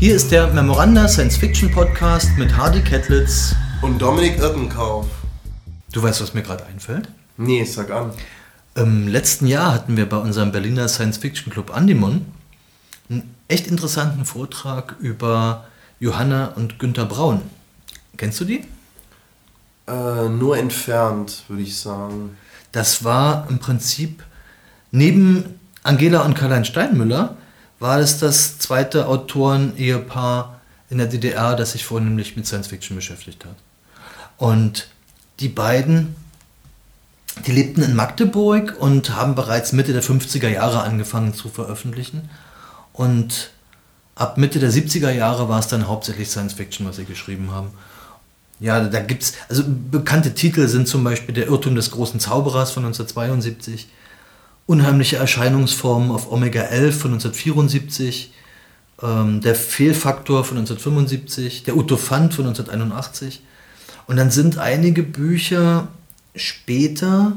Hier ist der Memoranda Science Fiction Podcast mit Hardy Kettlitz und Dominik Irkenkauf. Du weißt, was mir gerade einfällt? Nee, sag an. Im letzten Jahr hatten wir bei unserem Berliner Science Fiction Club Andimon einen echt interessanten Vortrag über Johanna und Günter Braun. Kennst du die? Äh, nur entfernt, würde ich sagen. Das war im Prinzip neben Angela und Karl-Heinz Steinmüller war es das zweite Autoren-Ehepaar in der DDR, das sich vornehmlich mit Science Fiction beschäftigt hat. Und die beiden, die lebten in Magdeburg und haben bereits Mitte der 50er Jahre angefangen zu veröffentlichen. Und ab Mitte der 70er Jahre war es dann hauptsächlich Science Fiction, was sie geschrieben haben. Ja, da gibt es, also bekannte Titel sind zum Beispiel Der Irrtum des großen Zauberers von 1972, Unheimliche Erscheinungsformen auf Omega 11 von 1974, ähm, Der Fehlfaktor von 1975, Der Utophant von 1981. Und dann sind einige Bücher später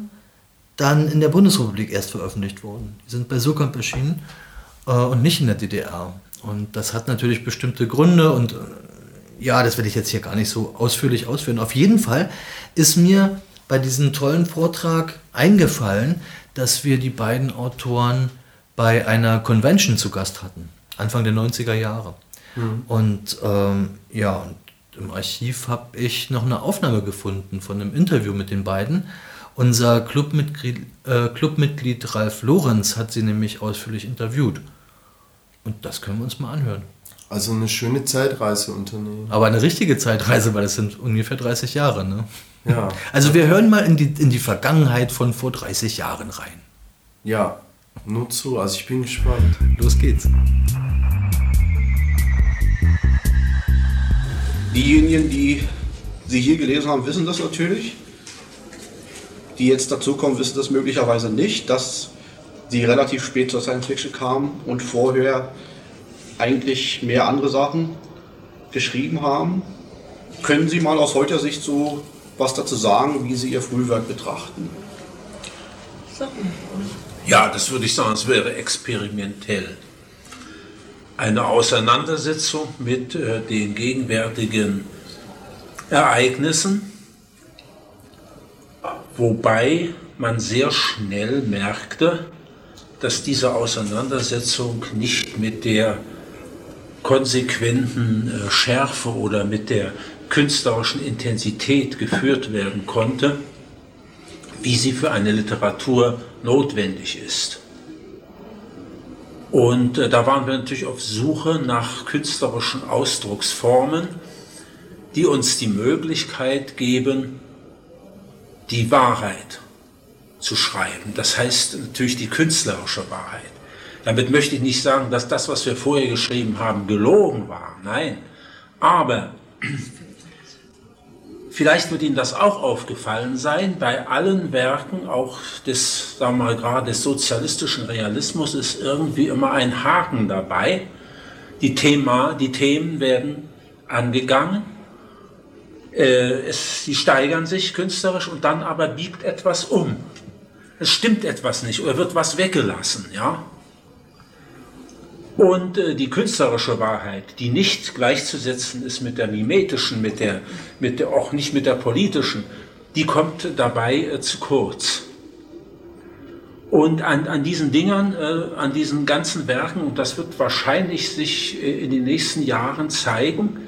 dann in der Bundesrepublik erst veröffentlicht worden. Die sind bei Surkamp erschienen äh, und nicht in der DDR. Und das hat natürlich bestimmte Gründe und äh, ja, das werde ich jetzt hier gar nicht so ausführlich ausführen. Auf jeden Fall ist mir bei diesem tollen Vortrag eingefallen, dass wir die beiden Autoren bei einer Convention zu Gast hatten, Anfang der 90er Jahre. Mhm. Und ähm, ja, und im Archiv habe ich noch eine Aufnahme gefunden von einem Interview mit den beiden. Unser Clubmitglied, äh, Clubmitglied Ralf Lorenz hat sie nämlich ausführlich interviewt. Und das können wir uns mal anhören. Also eine schöne Zeitreise unternehmen. Aber eine richtige Zeitreise, weil das sind ungefähr 30 Jahre, ne? Ja. Also wir hören mal in die, in die Vergangenheit von vor 30 Jahren rein. Ja, nur zu. Also ich bin gespannt. Los geht's. Diejenigen, die Sie hier gelesen haben, wissen das natürlich. Die jetzt dazukommen, wissen das möglicherweise nicht, dass Sie relativ spät zur Science Fiction kamen und vorher eigentlich mehr andere Sachen geschrieben haben. Können Sie mal aus heutiger Sicht so was dazu sagen, wie Sie Ihr Frühwerk betrachten? Ja, das würde ich sagen, es wäre experimentell. Eine Auseinandersetzung mit äh, den gegenwärtigen Ereignissen, wobei man sehr schnell merkte, dass diese Auseinandersetzung nicht mit der konsequenten äh, Schärfe oder mit der künstlerischen Intensität geführt werden konnte, wie sie für eine Literatur notwendig ist. Und äh, da waren wir natürlich auf Suche nach künstlerischen Ausdrucksformen, die uns die Möglichkeit geben, die Wahrheit zu schreiben. Das heißt natürlich die künstlerische Wahrheit. Damit möchte ich nicht sagen, dass das, was wir vorher geschrieben haben, gelogen war. Nein. Aber Vielleicht wird Ihnen das auch aufgefallen sein, bei allen Werken, auch des, sagen wir mal, gerade des sozialistischen Realismus, ist irgendwie immer ein Haken dabei. Die, Thema, die Themen werden angegangen, äh, es, sie steigern sich künstlerisch und dann aber biegt etwas um. Es stimmt etwas nicht oder wird was weggelassen, ja. Und äh, die künstlerische Wahrheit, die nicht gleichzusetzen ist mit der mimetischen, mit der, mit der, auch nicht mit der politischen, die kommt dabei äh, zu kurz. Und an, an diesen Dingern, äh, an diesen ganzen Werken, und das wird wahrscheinlich sich äh, in den nächsten Jahren zeigen,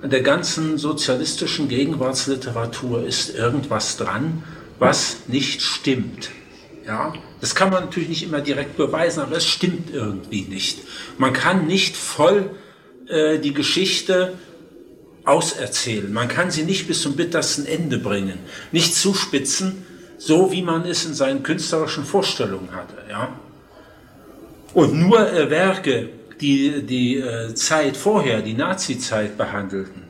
an der ganzen sozialistischen Gegenwartsliteratur ist irgendwas dran, was nicht stimmt. Ja, das kann man natürlich nicht immer direkt beweisen, aber es stimmt irgendwie nicht. Man kann nicht voll äh, die Geschichte auserzählen. Man kann sie nicht bis zum bittersten Ende bringen, nicht zuspitzen, so wie man es in seinen künstlerischen Vorstellungen hatte. Ja? Und nur äh, Werke, die die äh, Zeit vorher, die Nazi-Zeit behandelten,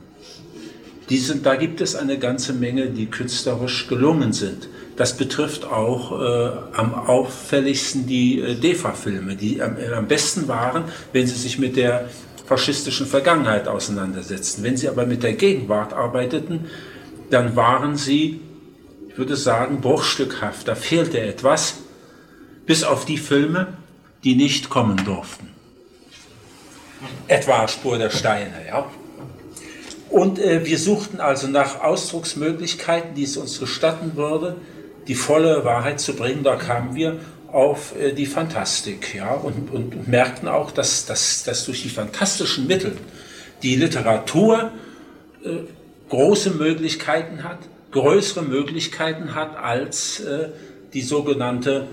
die sind, da gibt es eine ganze Menge, die künstlerisch gelungen sind. Das betrifft auch äh, am auffälligsten die äh, DEFA-Filme, die am, äh, am besten waren, wenn sie sich mit der faschistischen Vergangenheit auseinandersetzten. Wenn sie aber mit der Gegenwart arbeiteten, dann waren sie, ich würde sagen, bruchstückhaft. Da fehlte etwas, bis auf die Filme, die nicht kommen durften. etwa Spur der Steine. Ja? Und äh, wir suchten also nach Ausdrucksmöglichkeiten, die es uns gestatten würde, die volle Wahrheit zu bringen. Da kamen wir auf äh, die Fantastik ja? und, und, merkten auch, dass, dass, dass durch die fantastischen Mittel die Literatur äh, große Möglichkeiten hat, größere Möglichkeiten hat als äh, die sogenannte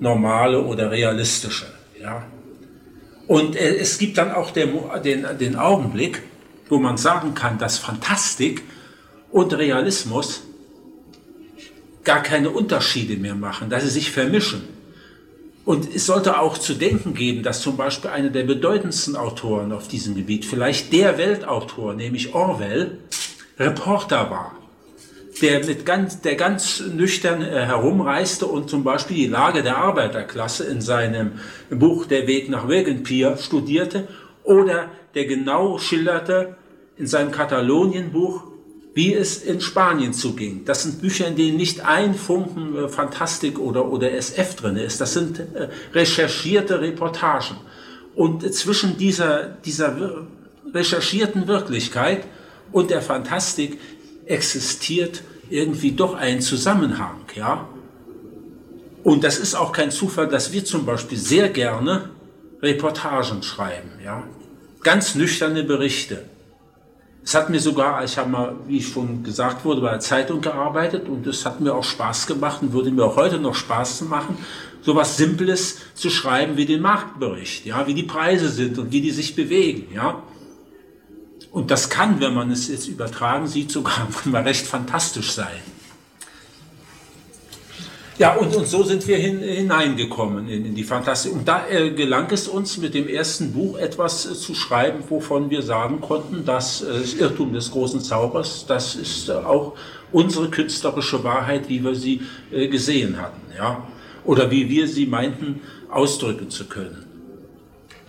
normale oder realistische. Ja? Und äh, es gibt dann auch den, den, den Augenblick, wo man sagen kann, dass Fantastik und Realismus gar keine Unterschiede mehr machen, dass sie sich vermischen. Und es sollte auch zu denken geben, dass zum Beispiel einer der bedeutendsten Autoren auf diesem Gebiet, vielleicht der Weltautor, nämlich Orwell, Reporter war der, mit ganz, der ganz nüchtern äh, herumreiste und zum Beispiel die Lage der Arbeiterklasse in seinem Buch Der Weg nach Wegenpier studierte oder der genau schilderte in seinem Katalonienbuch, wie es in Spanien zuging. Das sind Bücher, in denen nicht ein Funken äh, Fantastik oder, oder SF drin ist. Das sind äh, recherchierte Reportagen. Und äh, zwischen dieser, dieser recherchierten Wirklichkeit und der Fantastik existiert irgendwie doch ein Zusammenhang, ja. Und das ist auch kein Zufall, dass wir zum Beispiel sehr gerne Reportagen schreiben, ja. Ganz nüchterne Berichte. Es hat mir sogar, ich habe mal, wie schon gesagt wurde, bei der Zeitung gearbeitet und es hat mir auch Spaß gemacht und würde mir auch heute noch Spaß machen, so was Simples zu schreiben wie den Marktbericht, ja, wie die Preise sind und wie die sich bewegen, ja. Und das kann, wenn man es jetzt übertragen sieht, sogar mal recht fantastisch sein. Ja, und, und so sind wir hin, hineingekommen in, in, die Fantastik. Und da äh, gelang es uns mit dem ersten Buch etwas äh, zu schreiben, wovon wir sagen konnten, dass äh, das Irrtum des großen Zaubers, das ist äh, auch unsere künstlerische Wahrheit, wie wir sie äh, gesehen hatten, ja, oder wie wir sie meinten ausdrücken zu können.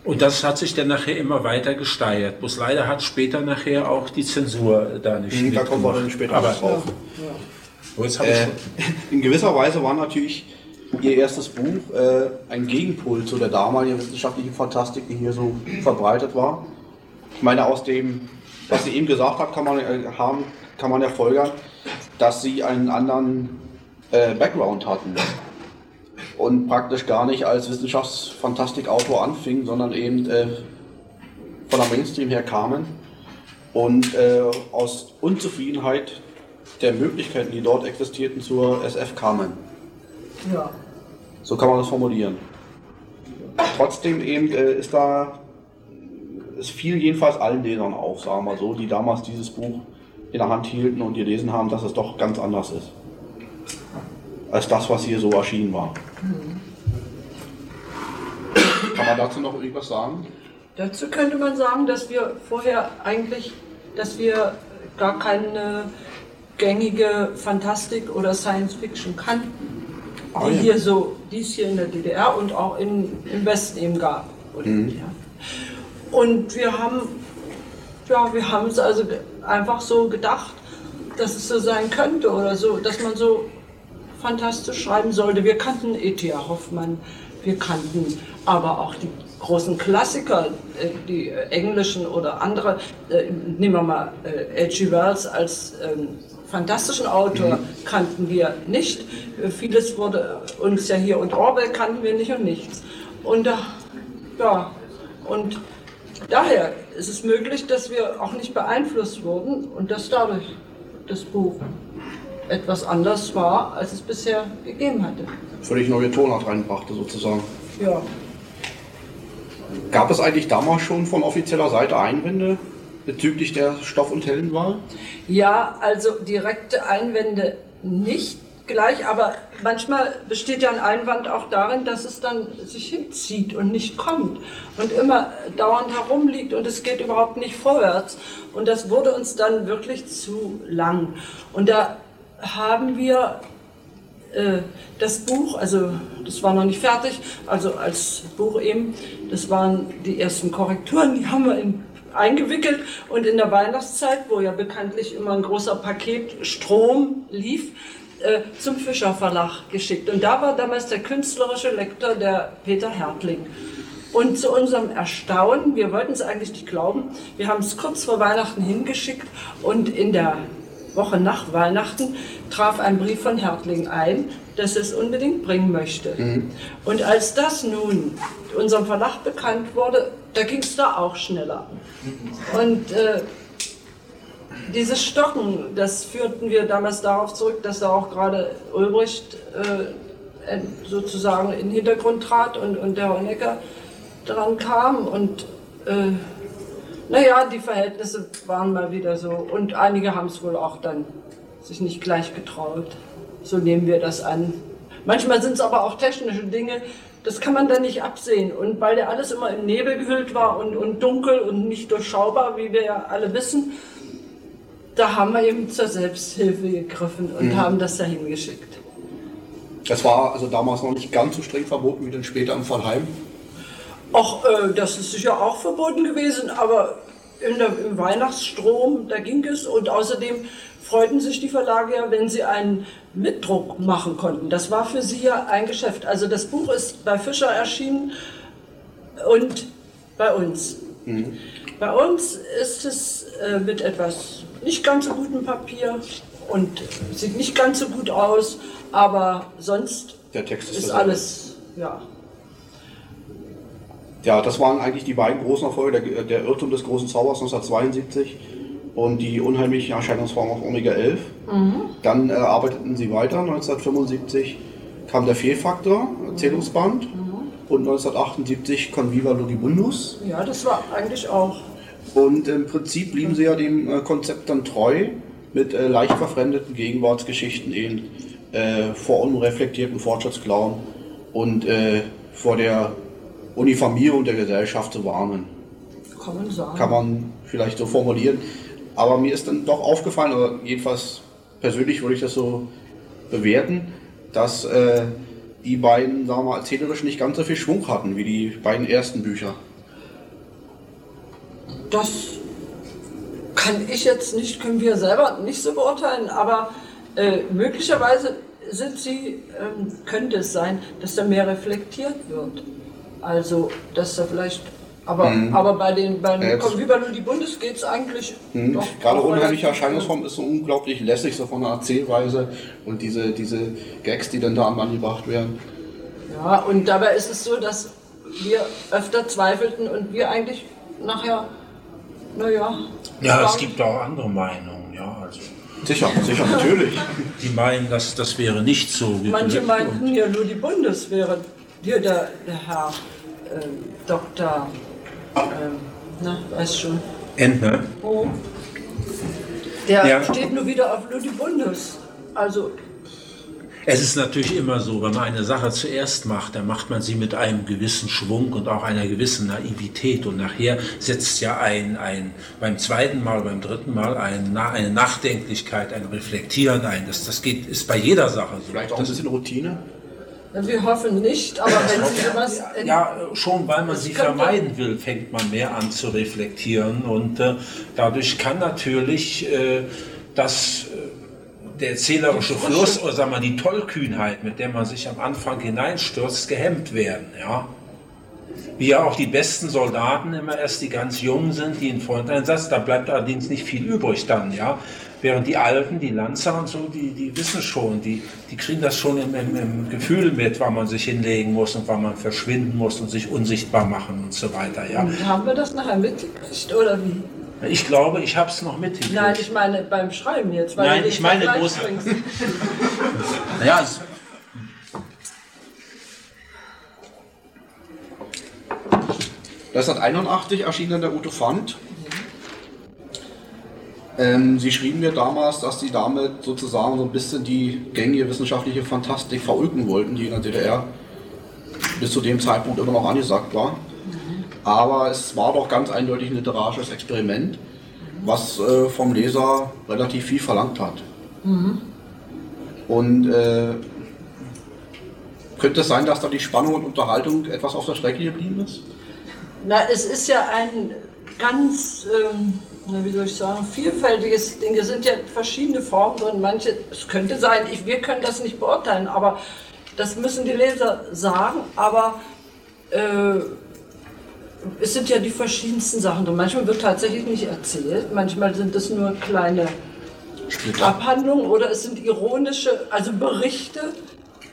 Und das hat sich dann nachher immer weiter gesteigert. Bloß leider hat später nachher auch die Zensur da nicht Da kommen wir dann später Aber, drauf. Ja, ja. Äh, in gewisser Weise war natürlich ihr erstes Buch äh, ein Gegenpol zu der damaligen wissenschaftlichen Fantastik, die hier so verbreitet war. Ich meine, aus dem, was sie eben gesagt hat, kann man, äh, haben, kann man ja folgern, dass sie einen anderen äh, Background hatten und praktisch gar nicht als Wissenschaftsfantastikautor anfing, sondern eben äh, von der Mainstream her kamen und äh, aus Unzufriedenheit der Möglichkeiten, die dort existierten, zur SF kamen. Ja. So kann man das formulieren. Trotzdem eben äh, ist da, es fiel jedenfalls allen Lesern auf, sagen wir so, die damals dieses Buch in der Hand hielten und gelesen haben, dass es doch ganz anders ist. Als das, was hier so erschienen war. Kann man dazu noch irgendwas sagen? Dazu könnte man sagen, dass wir vorher eigentlich, dass wir gar keine gängige Fantastik oder Science Fiction kannten, ah, die ja. hier so, die es hier in der DDR und auch in, im Westen eben gab. Mhm. Und wir haben, ja, wir haben es also einfach so gedacht, dass es so sein könnte oder so, dass man so fantastisch schreiben sollte. Wir kannten E.T.A. Hoffmann, wir kannten aber auch die großen Klassiker, äh, die englischen oder andere. Äh, nehmen wir mal H.G. Wells als ähm, fantastischen Autor mhm. kannten wir nicht. Vieles wurde uns ja hier und Orwell kannten wir nicht und nichts. Und ja, und daher ist es möglich, dass wir auch nicht beeinflusst wurden und dass dadurch das Buch etwas anders war, als es bisher gegeben hatte. Völlig neue Tonart reinbrachte sozusagen. Ja. Gab es eigentlich damals schon von offizieller Seite Einwände bezüglich der Stoff- und Heldenwahl? Ja, also direkte Einwände nicht gleich, aber manchmal besteht ja ein Einwand auch darin, dass es dann sich hinzieht und nicht kommt und immer dauernd herumliegt und es geht überhaupt nicht vorwärts. Und das wurde uns dann wirklich zu lang. Und da haben wir äh, das Buch, also das war noch nicht fertig, also als Buch eben, das waren die ersten Korrekturen, die haben wir in, eingewickelt und in der Weihnachtszeit, wo ja bekanntlich immer ein großer Paket Strom lief, äh, zum Fischer Verlag geschickt. Und da war damals der künstlerische Lektor der Peter Hertling. Und zu unserem Erstaunen, wir wollten es eigentlich nicht glauben, wir haben es kurz vor Weihnachten hingeschickt und in der Woche nach Weihnachten traf ein Brief von Hertling ein, dass es unbedingt bringen möchte. Mhm. Und als das nun unserem Verlag bekannt wurde, da ging es da auch schneller. Und äh, dieses Stocken, das führten wir damals darauf zurück, dass da auch gerade Ulbricht äh, sozusagen in den Hintergrund trat und, und der Honecker dran kam. Und äh, naja, die Verhältnisse waren mal wieder so. Und einige haben es wohl auch dann sich nicht gleich getraut. So nehmen wir das an. Manchmal sind es aber auch technische Dinge, das kann man dann nicht absehen. Und weil der alles immer im Nebel gehüllt war und, und dunkel und nicht durchschaubar, wie wir ja alle wissen, da haben wir eben zur Selbsthilfe gegriffen und mhm. haben das dahin geschickt. Das war also damals noch nicht ganz so streng verboten wie dann später im Fallheim? Ach, äh, das ist sicher auch verboten gewesen, aber der, im Weihnachtsstrom, da ging es. Und außerdem freuten sich die Verlage ja, wenn sie einen Mitdruck machen konnten. Das war für sie ja ein Geschäft. Also das Buch ist bei Fischer erschienen und bei uns. Mhm. Bei uns ist es äh, mit etwas nicht ganz so gutem Papier und sieht nicht ganz so gut aus, aber sonst Der Text ist, ist alles, ja. Ja, das waren eigentlich die beiden großen Erfolge, der, der Irrtum des großen Zaubers 1972 und die unheimliche Erscheinungsform auf Omega 11. Mhm. Dann äh, arbeiteten sie weiter. 1975 kam der Fehlfaktor, Erzählungsband. Mhm. Und 1978 Conviva Ludibundus. Ja, das war eigentlich auch. Und im Prinzip blieben sie ja dem äh, Konzept dann treu, mit äh, leicht verfremdeten Gegenwartsgeschichten eben äh, vor unreflektierten Fortschrittsklauen und äh, vor der Uniformierung der Gesellschaft zu warnen. Kann man sagen. Kann man vielleicht so formulieren. Aber mir ist dann doch aufgefallen, oder jedenfalls persönlich würde ich das so bewerten, dass äh, die beiden, sagen wir mal, erzählerisch nicht ganz so viel Schwung hatten wie die beiden ersten Bücher. Das kann ich jetzt nicht, können wir selber nicht so beurteilen, aber äh, möglicherweise sind sie, ähm, könnte es sein, dass da mehr reflektiert wird. Also, dass da vielleicht aber, mhm. aber bei den, bei den äh, wie bei nur die Bundes geht es eigentlich. Mhm. Doch, Gerade unheimliche Erscheinungsform ist so unglaublich lässig, so von der Erzählweise und diese, diese Gags, die dann da am angebracht werden. Ja, und dabei ist es so, dass wir öfter zweifelten und wir eigentlich nachher, naja. Ja, es gibt auch andere Meinungen, ja. Also. Sicher, sicher, natürlich. Die meinen, dass das wäre nicht so. Manche meinten ja nur die Bundes wäre. Hier der, der Herr äh, Dr ähm, na, weiß schon. Entner. Oh. Der ja. steht nur wieder auf Ludibundus. Also. Es ist natürlich immer so, wenn man eine Sache zuerst macht, dann macht man sie mit einem gewissen Schwung und auch einer gewissen Naivität. Und nachher setzt ja ein, ein beim zweiten Mal, beim dritten Mal ein, eine Nachdenklichkeit, ein Reflektieren ein. Das, das geht, ist bei jeder Sache so. Vielleicht auch ein bisschen Routine? Wir hoffen nicht, aber wenn Sie sowas. Ja, schon weil man sie vermeiden will, fängt man mehr an zu reflektieren und äh, dadurch kann natürlich äh, das, äh, der erzählerische Fluss oder sagen wir die Tollkühnheit, mit der man sich am Anfang hineinstürzt, gehemmt werden. Ja? Wie ja auch die besten Soldaten immer erst die ganz Jungen sind, die in Fronteinsatz, da bleibt allerdings nicht viel übrig dann. Ja? Während die Alten, die Lanzer und so, die, die wissen schon, die, die kriegen das schon im, im, im Gefühl mit, wann man sich hinlegen muss und wann man verschwinden muss und sich unsichtbar machen und so weiter. Ja. Und haben wir das nachher mitgekriegt oder wie? Ich glaube, ich habe es noch mitgekriegt. Nein, ich meine beim Schreiben jetzt. Weil Nein, ich meine groß. naja, 1981 erschien dann der Uto Fand ähm, Sie schrieben mir damals, dass Sie damit sozusagen so ein bisschen die gängige wissenschaftliche Fantastik verulken wollten, die in der DDR bis zu dem Zeitpunkt immer noch angesagt war. Aber es war doch ganz eindeutig ein literarisches Experiment, was äh, vom Leser relativ viel verlangt hat. Mhm. Und äh, könnte es sein, dass da die Spannung und Unterhaltung etwas auf der Strecke geblieben ist? Na, es ist ja ein ganz ähm, wie soll ich sagen, vielfältiges Ding. Es sind ja verschiedene Formen drin. Manche, es könnte sein, ich, wir können das nicht beurteilen, aber das müssen die Leser sagen. Aber äh, es sind ja die verschiedensten Sachen drin. Manchmal wird tatsächlich nicht erzählt, manchmal sind es nur kleine Splitter. Abhandlungen oder es sind ironische, also Berichte,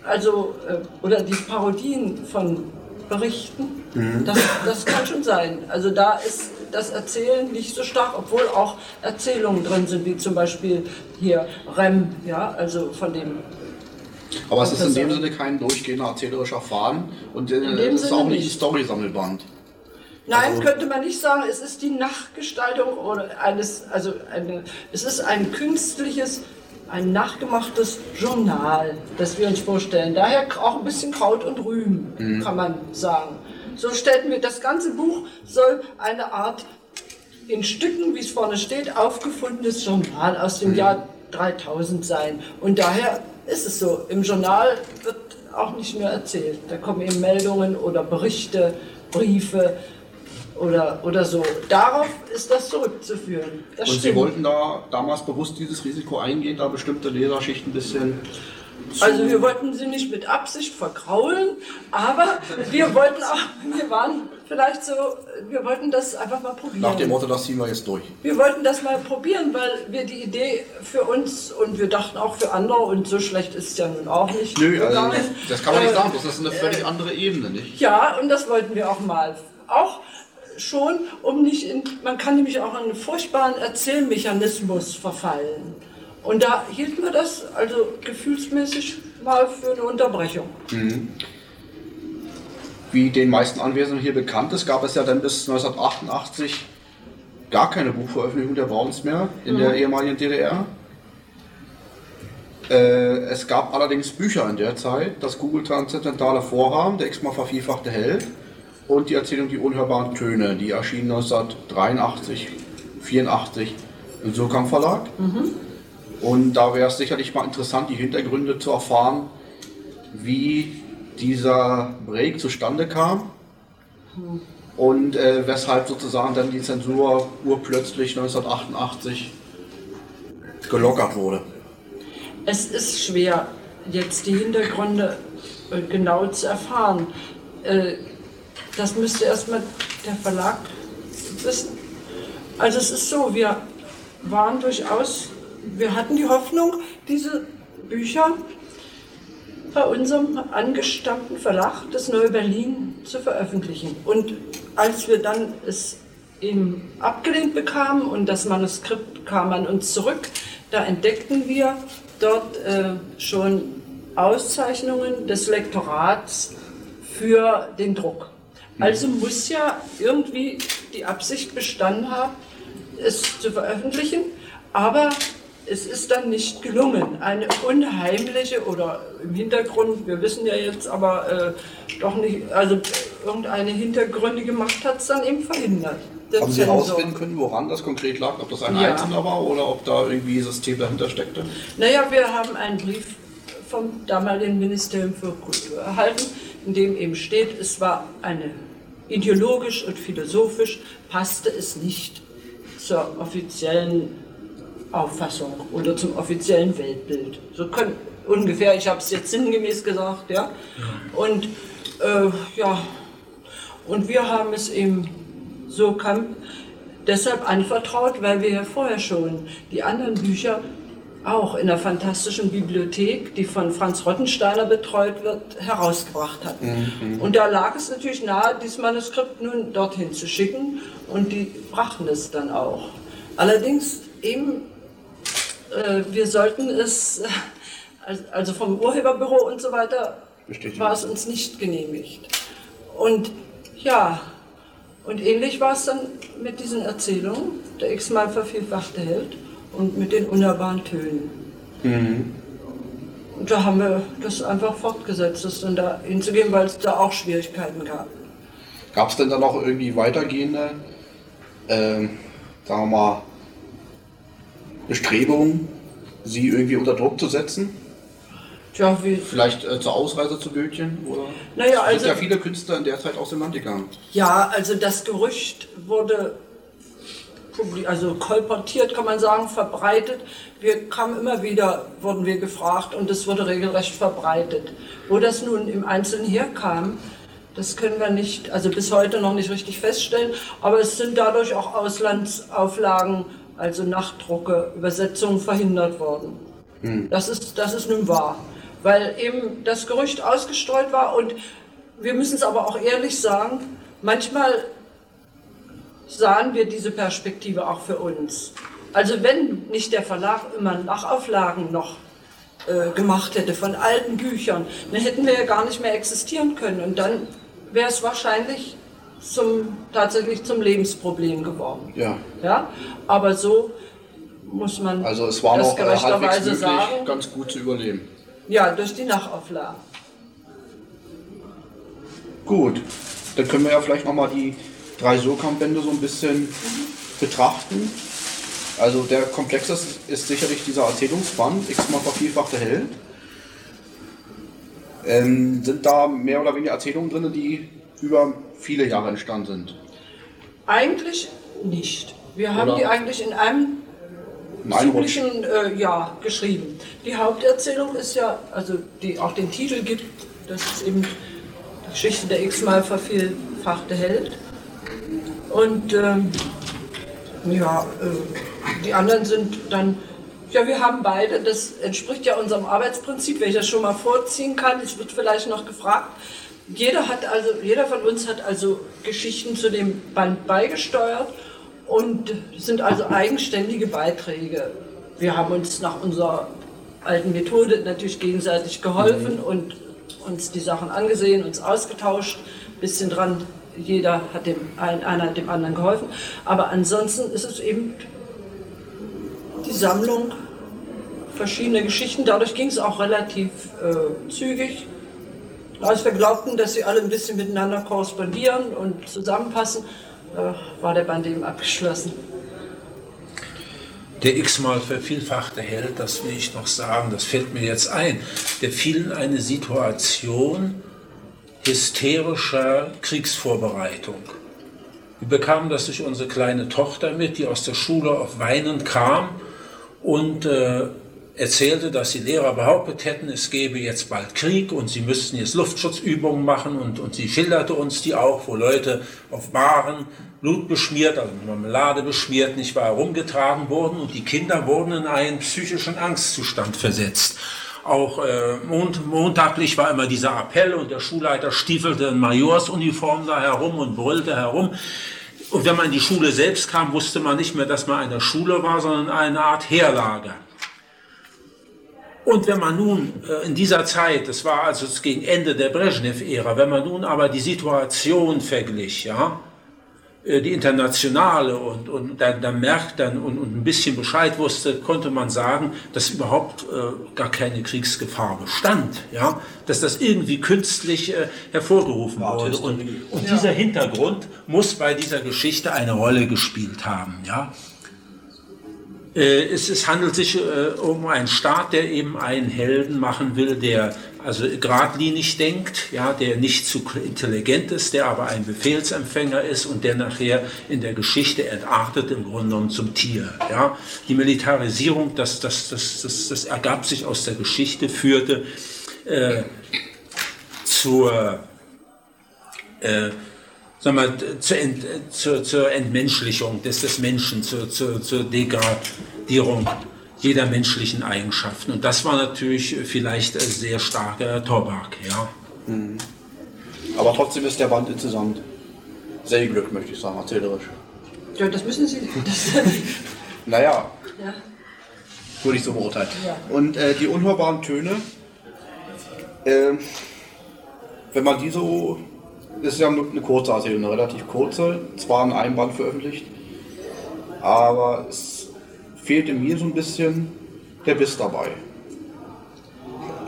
also äh, oder die Parodien von Berichten. Das, das kann schon sein. Also da ist das Erzählen nicht so stark, obwohl auch Erzählungen drin sind, wie zum Beispiel hier Rem, ja, also von dem Aber es ist in dem. Sinne kein durchgehender erzählerischer Faden und äh, es ist Sinne auch nicht ein. Story-Sammelband. Nein, Also- könnte man nicht sagen, es ist die Nachgestaltung oder eines, also eine, es ist ein künstliches, ein nachgemachtes Journal, das wir uns vorstellen. Daher auch ein bisschen Kraut und Rüben, kann man sagen. So stellten wir, das ganze Buch soll eine Art in Stücken, wie es vorne steht, aufgefundenes Journal aus dem Jahr 3000 sein. Und daher ist es so, im Journal wird auch nicht mehr erzählt. Da kommen eben Meldungen oder Berichte, Briefe oder, oder so. Darauf ist das zurückzuführen. Das Und Sie stimmt. wollten da damals bewusst dieses Risiko eingehen, da bestimmte Leserschichten ein bisschen. Also wir wollten sie nicht mit Absicht vergraulen, aber wir wollten auch, wir waren vielleicht so, wir wollten das einfach mal probieren. nach dem Motto, das ziehen wir jetzt durch. Wir wollten das mal probieren, weil wir die Idee für uns und wir dachten auch für andere und so schlecht ist es ja nun auch nicht. Nö, also das kann man nicht Äh, sagen, das ist eine völlig andere Ebene, nicht? Ja, und das wollten wir auch mal. Auch schon, um nicht in, man kann nämlich auch in einen furchtbaren Erzählmechanismus verfallen. Und da hielten wir das also gefühlsmäßig mal für eine Unterbrechung. Wie den meisten Anwesenden hier bekannt ist, gab es ja dann bis 1988 gar keine Buchveröffentlichung der Browns mehr in der ehemaligen DDR. Äh, es gab allerdings Bücher in der Zeit, das Google Transzendentale Vorhaben, der x-mal vervielfachte Held und die Erzählung Die unhörbaren Töne, die erschienen 1983, 84 im Surkamp Verlag. Und da wäre es sicherlich mal interessant, die Hintergründe zu erfahren, wie dieser Break zustande kam und äh, weshalb sozusagen dann die Zensur urplötzlich 1988 gelockert wurde. Es ist schwer, jetzt die Hintergründe äh, genau zu erfahren. Äh, Das müsste erstmal der Verlag wissen. Also es ist so, wir waren durchaus, wir hatten die Hoffnung, diese Bücher bei unserem angestammten Verlag, das Neue Berlin, zu veröffentlichen. Und als wir dann es eben abgelehnt bekamen und das Manuskript kam an uns zurück, da entdeckten wir dort äh, schon Auszeichnungen des Lektorats für den Druck. Also muss ja irgendwie die Absicht bestanden haben, es zu veröffentlichen, aber es ist dann nicht gelungen. Eine unheimliche oder im Hintergrund, wir wissen ja jetzt aber äh, doch nicht, also irgendeine hintergründige Macht hat es dann eben verhindert. Der Haben Sie herausfinden können, woran das konkret lag? Ob das ein Ja. Einzelner war oder ob da irgendwie System dahinter steckte? Naja, wir haben einen Brief vom damaligen Ministerium für Kultur erhalten, in dem eben steht, es war eine ideologisch und philosophisch passte es nicht zur offiziellen Auffassung oder zum offiziellen Weltbild. So können ungefähr, ich habe es jetzt sinngemäß gesagt, ja. Und äh, ja, und wir haben es eben so kam, deshalb anvertraut, weil wir ja vorher schon die anderen Bücher auch in der fantastischen Bibliothek, die von Franz Rottensteiner betreut wird, herausgebracht hatten. Und da lag es natürlich nahe, dieses Manuskript nun dorthin zu schicken und die brachten es dann auch. Allerdings eben, äh, wir sollten es, äh, also vom Urheberbüro und so weiter, Bestätigen. war es uns nicht genehmigt. Und ja, und ähnlich war es dann mit diesen Erzählungen, der x-mal vervielfachte Held und mit den unnahbaren Tönen. Und da haben wir das einfach fortgesetzt, das dann da hinzugehen, weil es da auch Schwierigkeiten gab. Gab es denn dann noch irgendwie weitergehende, ähm, sagen wir mal, Bestrebungen, sie irgendwie unter Druck zu setzen? Tja, wie, Vielleicht äh, zur Ausreise zu Goethen? Oder? Naja, Es also- sind ja viele Künstler in der Zeit aus dem Land gegangen. ja, also das Gerücht wurde also kolportiert, kann man sagen, verbreitet. Wir kamen immer wieder, wurden wir gefragt und es wurde regelrecht verbreitet. Wo das nun im Einzelnen herkam, Das können wir nicht, also bis heute noch nicht richtig feststellen. Aber es sind dadurch auch Auslandsauflagen, also Nachdrucke, Übersetzungen verhindert worden. Hm. Das, ist, das ist nun wahr. Weil eben das Gerücht ausgestreut war und wir müssen es aber auch ehrlich sagen, manchmal sahen wir diese Perspektive auch für uns. Also wenn nicht der Verlag immer Nachauflagen noch äh, gemacht hätte von alten Büchern, dann hätten wir ja gar nicht mehr existieren können. Und dann wäre es wahrscheinlich zum, tatsächlich zum Lebensproblem geworden. Ja. ja. Aber so muss man also es war das noch äh, gerechterweise möglich, sagen. ganz gut zu überleben. Ja, durch die Nachauflagen. Gut, dann können wir ja vielleicht nochmal die drei Surkamp-Bände so ein bisschen mhm. betrachten. Also der Komplex ist, ist sicherlich dieser Erzählungsband, x-mal vervielfachte Held. Ähm, sind da mehr oder weniger Erzählungen drin, die über viele Jahre entstanden sind? Eigentlich nicht. Wir haben oder? die eigentlich in einem ziemlichen äh, Jahr geschrieben. Die Haupterzählung ist ja, also die auch den Titel gibt, das ist eben die Geschichte der x-mal vervielfachte Held. Und ähm, ja, äh, die anderen sind dann, ja, wir haben beide, das entspricht ja unserem Arbeitsprinzip, wenn ich das schon mal vorziehen kann, es wird vielleicht noch gefragt. Jeder hat also, jeder von uns hat also Geschichten zu dem Band beigesteuert und sind also eigenständige Beiträge. Wir haben uns nach unserer alten Methode natürlich gegenseitig geholfen mhm. und uns die Sachen angesehen, uns ausgetauscht, bisschen dran jeder hat dem einen, einer dem anderen geholfen. Aber ansonsten ist es eben die Sammlung verschiedener Geschichten. Dadurch ging es auch relativ äh, zügig. Als wir glaubten, dass sie alle ein bisschen miteinander korrespondieren und zusammenpassen, äh, war der Band eben abgeschlossen. Der x-mal vervielfachte Held, das will ich noch sagen, das fällt mir jetzt ein, der fiel in eine Situation, hysterischer Kriegsvorbereitung. Wir bekamen das durch unsere kleine Tochter mit, die aus der Schule auf Weinen kam und äh, erzählte, dass die Lehrer behauptet hätten, es gebe jetzt bald Krieg und sie müssten jetzt Luftschutzübungen machen und, und sie schilderte uns die auch, wo Leute auf Waren blutbeschmiert, also mit Marmelade beschmiert, nicht wahr, herumgetragen wurden und die Kinder wurden in einen psychischen Angstzustand versetzt. Auch äh, mont montaglich war immer dieser Appell und der Schulleiter stiefelte in Majorsuniform da herum und brüllte herum. Und wenn man in die Schule selbst kam, wusste man nicht mehr, dass man eine Schule war, sondern eine Art Heerlager. Und wenn man nun äh, in dieser Zeit, das war also gegen Ende der Brezhnev-Ära, wenn man nun aber die Situation verglich, ja, äh, die internationale und, und dann, dann merkt dann und, und, ein bisschen Bescheid wusste, konnte man sagen, dass überhaupt äh, gar keine Kriegsgefahr bestand, ja, dass das irgendwie künstlich äh, hervorgerufen wurde. Und, und ja. dieser Hintergrund muss bei dieser Geschichte eine Rolle gespielt haben, ja. Äh, es, es, handelt sich äh, um einen Staat, der eben einen Helden machen will, der also geradlinig denkt, ja, der nicht zu intelligent ist, der aber ein Befehlsempfänger ist und der nachher in der Geschichte entartet im Grunde genommen zum Tier. Ja. Die Militarisierung, das, das, das, das, das ergab sich aus der Geschichte, führte äh, zur äh, sagen wir, zur, Ent, zur, zur Entmenschlichung des, des Menschen, zur, zur, zur Degradierung jeder menschlichen Eigenschaften. Und das war natürlich vielleicht sehr starker Tobak. Ja. Mhm. Aber trotzdem ist der Band insgesamt sehr Glück, möchte ich sagen, erzählerisch. Ja, das müssen Sie. Das naja. Ja. Würde ich so beurteilen. Ja. Und äh, die unhörbaren Töne, äh, wenn man die so ist ja eine kurze Erzählung, eine relativ kurze, zwar in einem Band veröffentlicht, aber es fehlt in mir so ein bisschen der Biss dabei.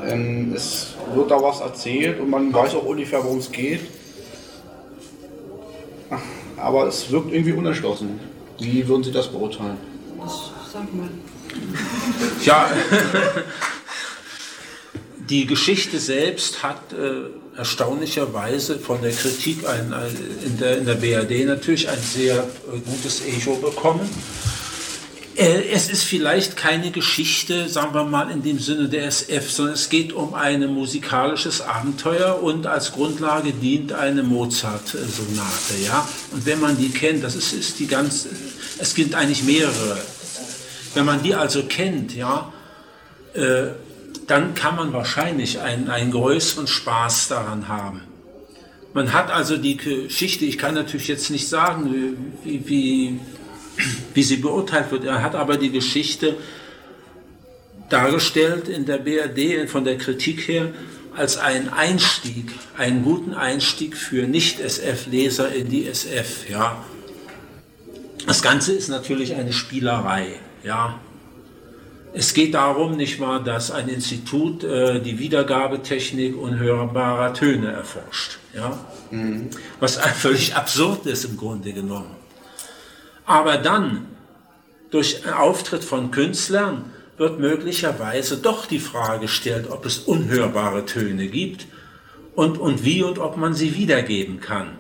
Ähm, es wird da was erzählt und man weiß auch ungefähr, worum es geht. Aber es wirkt irgendwie unerschlossen. Wie würden Sie das beurteilen? Das sag mal. Ja, die Geschichte selbst hat äh, erstaunlicherweise von der Kritik ein, ein, in, der, in der BRD natürlich ein sehr äh, gutes Echo bekommen. Äh, es ist vielleicht keine Geschichte, sagen wir mal, in dem Sinne der SF, sondern es geht um ein musikalisches Abenteuer und als Grundlage dient eine Mozart-Sonate. Ja? Und wenn man die kennt, das ist, ist die ganz, es gibt eigentlich mehrere. Wenn man die also kennt, ja, äh, dann kann man wahrscheinlich einen, einen größeren Spaß daran haben. Man hat also die Geschichte, ich kann natürlich jetzt nicht sagen, wie, wie wie sie beurteilt wird. Er hat aber die Geschichte dargestellt in der BRD von der Kritik her als einen Einstieg, einen guten Einstieg für Nicht-SF-Leser in die SF. Ja. Das Ganze ist natürlich eine Spielerei. Ja. Es geht darum, nicht wahr, dass ein Institut äh, die Wiedergabetechnik unhörbarer Töne erforscht. Ja. Mhm. Was völlig absurd ist im Grunde genommen. Aber dann, durch einen Auftritt von Künstlern, wird möglicherweise doch die Frage gestellt, ob es unhörbare Töne gibt und, und wie und ob man sie wiedergeben kann.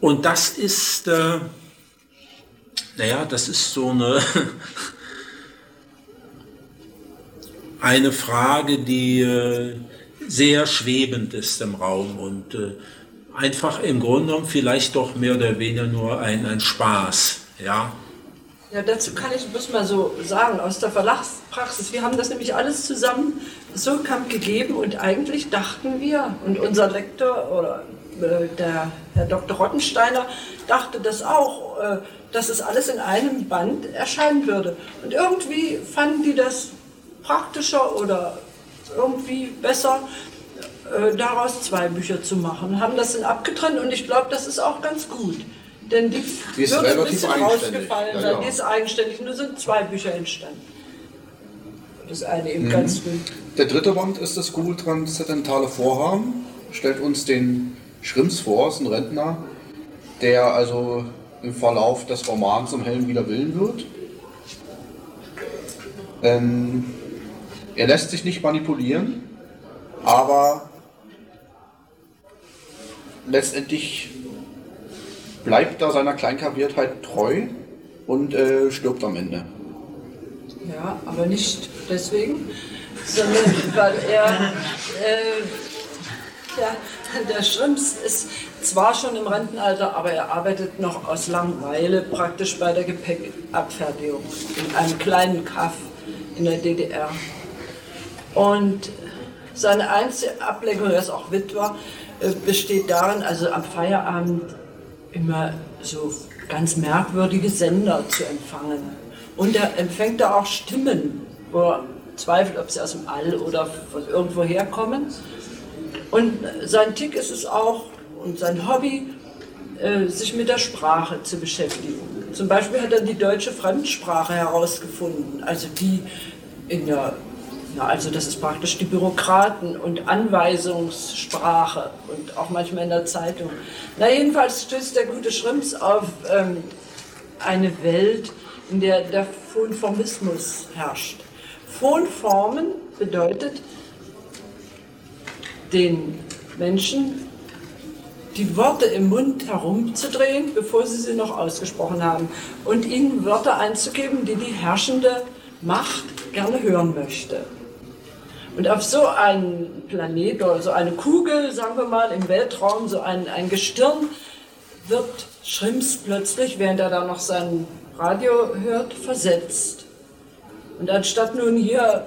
Und das ist, äh, naja, das ist so eine, eine Frage, die äh, sehr schwebend ist im Raum und äh, einfach im Grunde genommen vielleicht doch mehr oder weniger nur ein, ein Spaß. Ja? Ja, dazu kann ich bloß mal so sagen, aus der Verlagspraxis, wir haben das nämlich alles zusammen so gegeben und eigentlich dachten wir, und unser Lektor oder der Herr Dr. Rottensteiner dachte das auch, äh, dass es alles in einem Band erscheinen würde. Und irgendwie fanden die das praktischer oder irgendwie besser, äh, daraus zwei Bücher zu machen. Haben das dann abgetrennt und ich glaube, das ist auch ganz gut. Denn die, die ist wird ein bisschen rausgefallen ja, ja. Die ist eigenständig. Nur sind zwei Bücher entstanden. Das eine eben mhm. ganz früh. Der dritte Band ist das Google Transzendentale Vorhaben. Stellt uns den Schrimps vor, ist ein Rentner, der also im Verlauf des Romans zum Helm wider Willen wird. Ähm, er lässt sich nicht manipulieren, aber letztendlich bleibt er seiner Kleinkaviertheit treu und äh, stirbt am Ende. Ja, aber nicht deswegen, sondern weil er, äh, ja, der Schrimps ist zwar schon im Rentenalter, aber er arbeitet noch aus Langeweile praktisch bei der Gepäckabfertigung in einem kleinen Kaff in der DDR. Und seine einzige Ablenkung, er ist auch Witwer, äh, besteht darin, also am Feierabend immer so ganz merkwürdige Sender zu empfangen. Und er empfängt da auch Stimmen, wo er zweifelt, ob sie aus dem All oder von irgendwo herkommen. Und sein Tick ist es auch und sein Hobby, äh, sich mit der Sprache zu beschäftigen. Zum Beispiel hat er die deutsche Fremdsprache herausgefunden, also die in der na, also das ist praktisch die Bürokraten- und Anweisungssprache und auch manchmal in der Zeitung. Na, jedenfalls stößt der gute Schrimps auf ähm, eine Welt, in der der Phonformismus herrscht. Phonformen bedeutet den Menschen die Worte im Mund herumzudrehen, bevor sie sie noch ausgesprochen haben, und ihnen Wörter einzugeben, die die herrschende Macht gerne hören möchte. Und auf so einen Planet oder so eine Kugel, sagen wir mal, im Weltraum, so ein, ein Gestirn, wird Schrimps plötzlich, während er da noch sein Radio hört, versetzt. Und anstatt nun hier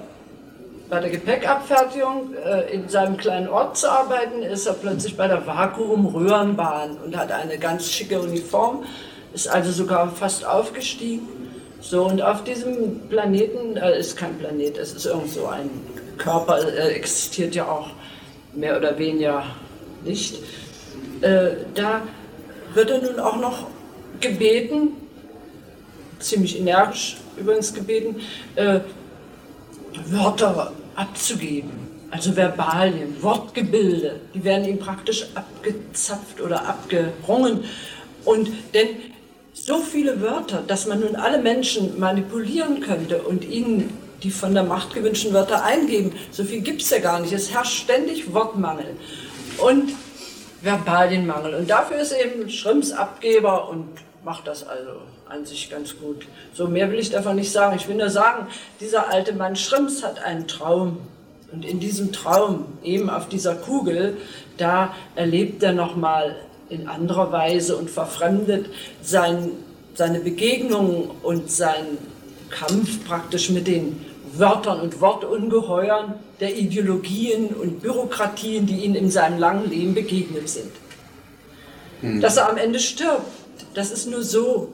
bei der Gepäckabfertigung äh, in seinem kleinen Ort zu arbeiten, ist er plötzlich bei der Vakuumröhrenbahn und hat eine ganz schicke Uniform, ist also sogar fast aufgestiegen. So, und auf diesem Planeten, äh, ist kein Planet, es ist irgend so ein Körper äh, existiert ja auch mehr oder weniger nicht. Äh, da wird er nun auch noch gebeten, ziemlich energisch übrigens gebeten, äh, Wörter abzugeben, also Verbalien, Wortgebilde, die werden ihm praktisch abgezapft oder abgerungen. Und denn so viele Wörter, dass man nun alle Menschen manipulieren könnte und ihnen die von der Macht gewünschten Wörter eingeben. So viel gibt es ja gar nicht. Es herrscht ständig Wortmangel und Verbalienmangel. Und dafür ist eben Schrimps Abgeber und macht das also an sich ganz gut. So mehr will ich davon nicht sagen. Ich will nur sagen, dieser alte Mann Schrimms hat einen Traum. Und in diesem Traum, eben auf dieser Kugel, da erlebt er nochmal in anderer Weise und verfremdet sein, seine Begegnungen und seinen Kampf praktisch mit den Wörtern und Wortungeheuern der Ideologien und Bürokratien, die ihm in seinem langen Leben begegnet sind. Hm. Dass er am Ende stirbt, das ist nur so.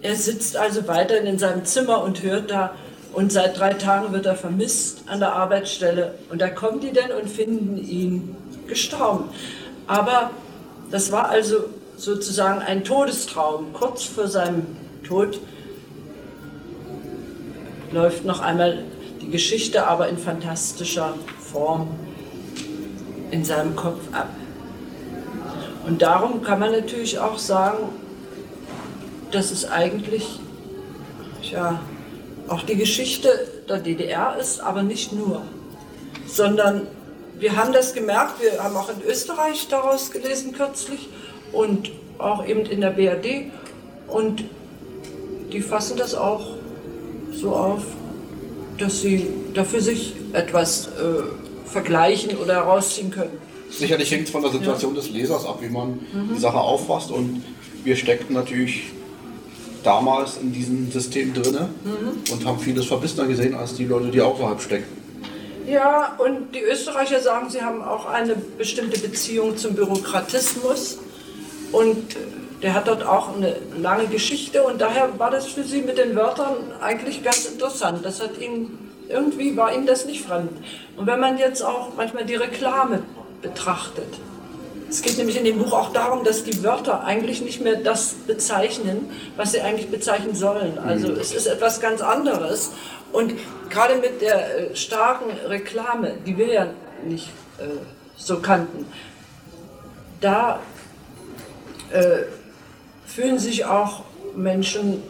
Er sitzt also weiterhin in seinem Zimmer und hört da, und seit drei Tagen wird er vermisst an der Arbeitsstelle. Und da kommen die denn und finden ihn gestorben. Aber das war also sozusagen ein Todestraum. Kurz vor seinem Tod läuft noch einmal die Geschichte, aber in fantastischer Form in seinem Kopf ab. Und darum kann man natürlich auch sagen, dass es eigentlich ja, auch die Geschichte der DDR ist, aber nicht nur, sondern wir haben das gemerkt, wir haben auch in Österreich daraus gelesen kürzlich und auch eben in der BRD und die fassen das auch so auf, dass sie dafür sich etwas äh, vergleichen oder herausziehen können. Sicherlich hängt es von der Situation ja. des Lesers ab, wie man mhm. die Sache auffasst und wir steckten natürlich damals in diesem System drin mhm. und haben vieles verbissener gesehen als die Leute, die außerhalb stecken. Ja, und die Österreicher sagen, sie haben auch eine bestimmte Beziehung zum Bürokratismus und der hat dort auch eine lange Geschichte und daher war das für sie mit den Wörtern eigentlich ganz interessant. Das hat ihnen irgendwie war ihnen das nicht fremd. Und wenn man jetzt auch manchmal die Reklame betrachtet, es geht nämlich in dem Buch auch darum, dass die Wörter eigentlich nicht mehr das bezeichnen, was sie eigentlich bezeichnen sollen. Also mhm. es ist etwas ganz anderes. Und gerade mit der äh, starken Reklame, die wir ja nicht äh, so kannten, da äh, fühlen sich auch Menschen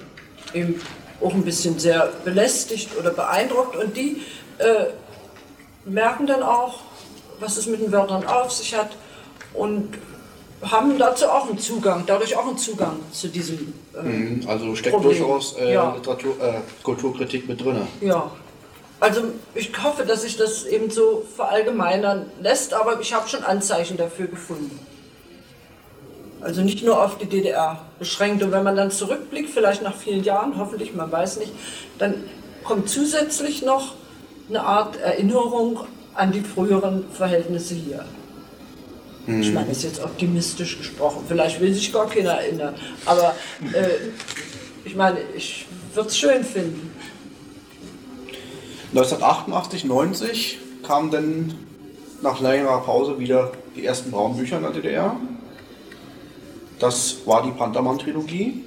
eben auch ein bisschen sehr belästigt oder beeindruckt und die äh, merken dann auch, was es mit den Wörtern auf sich hat und haben dazu auch einen Zugang, dadurch auch einen Zugang zu diesem. Äh, mhm, also steckt Problem. durchaus äh, ja. Literatur, äh, Kulturkritik mit drin. Ja. Also ich hoffe, dass sich das eben so verallgemeinern lässt, aber ich habe schon Anzeichen dafür gefunden. Also nicht nur auf die DDR beschränkt. Und wenn man dann zurückblickt, vielleicht nach vielen Jahren, hoffentlich, man weiß nicht, dann kommt zusätzlich noch eine Art Erinnerung an die früheren Verhältnisse hier. Ich meine, das ist jetzt optimistisch gesprochen. Vielleicht will sich gar keiner erinnern. Aber äh, ich meine, ich würde es schön finden. 1988, 90 kamen dann nach längerer Pause wieder die ersten Braunbücher in der DDR. Das war die Pantermann-Trilogie,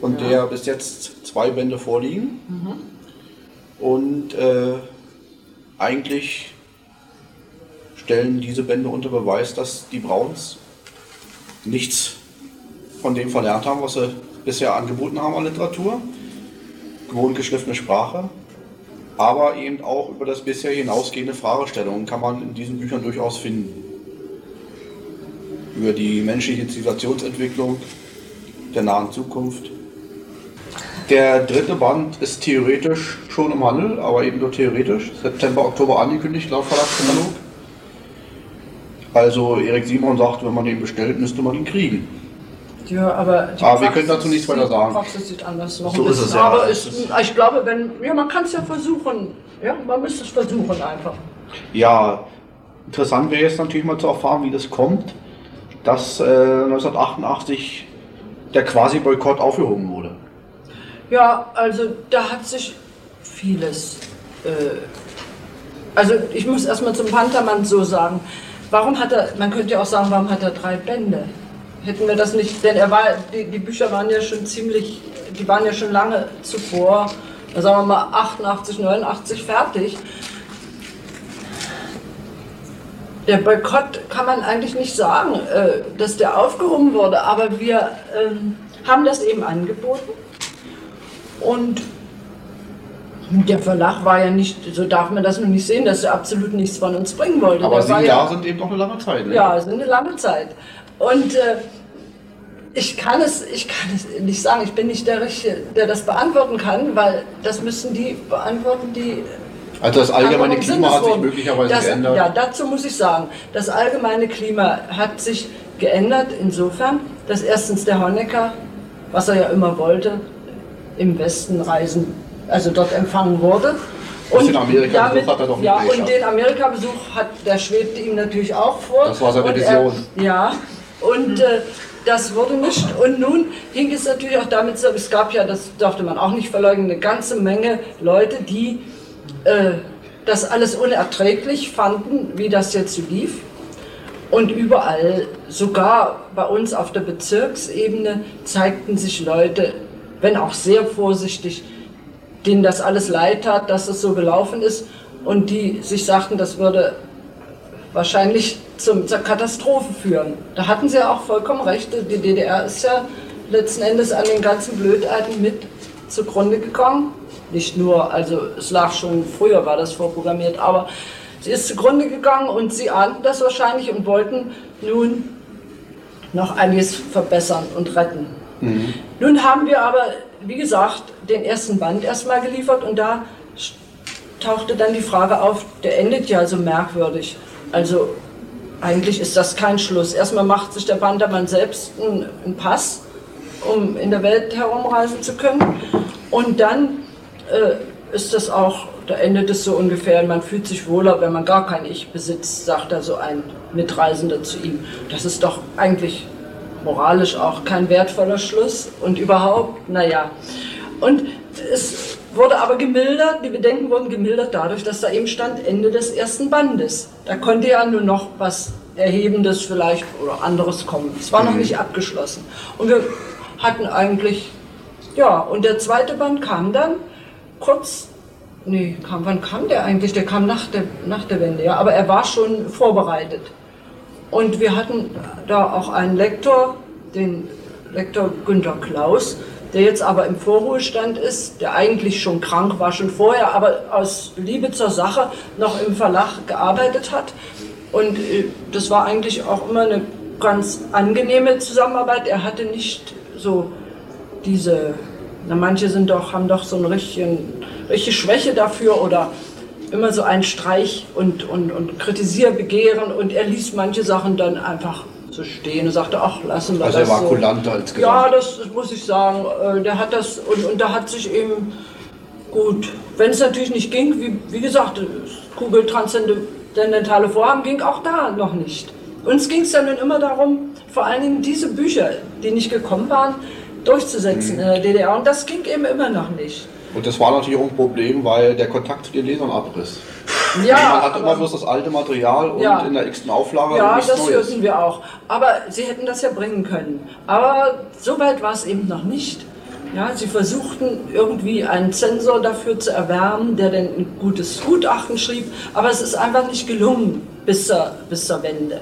von ja. der bis jetzt zwei Bände vorliegen. Mhm. Und äh, eigentlich stellen diese Bände unter Beweis, dass die Browns nichts von dem verlernt haben, was sie bisher angeboten haben an Literatur. Gewohnt geschliffene Sprache, aber eben auch über das bisher hinausgehende Fragestellungen kann man in diesen Büchern durchaus finden. Über die menschliche Zivilisationsentwicklung der nahen Zukunft. Der dritte Band ist theoretisch schon im Handel, aber eben nur theoretisch. September, Oktober angekündigt laut Verlagskatalog. Also Erik Simon sagt, wenn man den bestellt, müsste man ihn kriegen. Ja, aber, aber wir können dazu nichts weiter sagen. Die Praxis sieht anders noch so ein bisschen. Ist es, ja. Aber ist, ich glaube, wenn, ja, man kann es ja versuchen. Ja, man müsste es versuchen einfach. Ja, interessant wäre jetzt natürlich mal zu erfahren, wie das kommt, dass äh, 1988 der quasi Boykott aufgehoben wurde. Ja, also da hat sich vieles. Äh, also ich muss erstmal zum Panthermann so sagen, Warum hat er, man könnte ja auch sagen, warum hat er drei Bände? Hätten wir das nicht, denn er war, die, die Bücher waren ja schon ziemlich, die waren ja schon lange zuvor, sagen wir mal 88, 89 fertig. Der Boykott kann man eigentlich nicht sagen, äh, dass der aufgehoben wurde, aber wir ähm, haben das eben angeboten und der Verlag war ja nicht, so darf man das noch nicht sehen, dass er absolut nichts von uns bringen wollte. Aber sieben Jahre ja, sind eben noch eine lange Zeit. Ne? Ja, sind eine lange Zeit. Und äh, Ich kann, es, ich kann es nicht sagen. Ich bin nicht der Richtige, der das beantworten kann, weil das müssen die beantworten, die Also das allgemeine Klima hat sich möglicherweise das, geändert. Ja, dazu muss ich sagen, das allgemeine Klima hat sich geändert insofern, dass erstens der Honecker, was er ja immer wollte, im Westen reisen, also dort empfangen wurde. Das den Amerika-Besuch hat er doch nicht Ja, und den Amerika-Besuch hat, der schwebte ihm natürlich auch vor. Das war seine Und Vision. Er, ja, und äh, das wurde nicht. Und nun hing es natürlich auch damit es gab ja, das darf man auch nicht verleugnen, eine ganze Menge Leute, die äh, das alles unerträglich fanden, wie das jetzt lief. Und überall, sogar bei uns auf der Bezirksebene, zeigten sich Leute, wenn auch sehr vorsichtig, denen das alles leid tat, dass es so gelaufen ist und die sich sagten, das würde wahrscheinlich zum, zur Katastrophe führen. Da hatten sie auch vollkommen recht. Die DDR ist ja letzten Endes an den ganzen Blödheiten mit zugrunde gegangen. Nicht nur, also es lag schon früher, war das vorprogrammiert, aber sie ist zugrunde gegangen und sie ahnten das wahrscheinlich und wollten nun noch einiges verbessern und retten. Nun haben wir aber, wie gesagt, den ersten Band erstmal geliefert und da tauchte dann die Frage auf, der endet ja so merkwürdig. Also eigentlich ist das kein Schluss. Erstmal macht sich der Bandermann selbst einen Pass, um in der Welt herumreisen zu können. Und dann äh, ist das auch, da endet es so ungefähr, man fühlt sich wohler, wenn man gar kein Ich besitzt, sagt da so ein Mitreisender zu ihm. Das ist doch eigentlich moralisch auch kein wertvoller Schluss und überhaupt, naja. Und es wurde aber gemildert, die Bedenken wurden gemildert dadurch, dass da eben stand Ende des ersten Bandes. Da konnte ja nur noch was Erhebendes vielleicht oder anderes kommen. Es war noch nicht abgeschlossen. Und wir hatten eigentlich, ja, und der zweite Band kam dann kurz, nee, kam, wann kam der eigentlich? Der kam nach der, nach der Wende, ja, aber er war schon vorbereitet. Und wir hatten da auch einen Lektor, den Lektor Günter Klaus, der jetzt aber im Vorruhestand ist, der eigentlich schon krank war, schon vorher, aber aus Liebe zur Sache noch im Verlag gearbeitet hat. Und äh, das war eigentlich auch immer eine ganz angenehme Zusammenarbeit. Er hatte nicht so diese, na manche sind doch, haben doch so eine richtige, richtige Schwäche dafür oder immer so ein Streich und, und, und Kritisierbegehren und er ließ manche Sachen dann einfach so stehen und sagte, ach, lassen wir Also das er war so. kulanter insgesamt. Ja, das, das muss ich sagen. Äh, Der hat das und, und da hat sich eben gut, wenn es natürlich nicht ging, wie, wie gesagt, das kugeltranszendentale Vorhaben ging auch da noch nicht. Uns ging es ja nun immer darum, vor allen Dingen diese Bücher, die nicht gekommen waren, durchzusetzen Mhm. in der DDR. Und das ging eben immer noch nicht. Und das war natürlich auch ein Problem, weil der Kontakt zu den Lesern abriss. Ja, Man hat immer bloß das alte Material und Ja. in der x-ten Auflage Ja, das Neues. hörten wir auch. Aber sie hätten das ja bringen können. Aber so weit war es eben noch nicht. Ja, sie versuchten irgendwie einen Zensor dafür zu erwärmen, der dann ein gutes Gutachten schrieb. Aber es ist einfach nicht gelungen bis zur, bis zur Wende.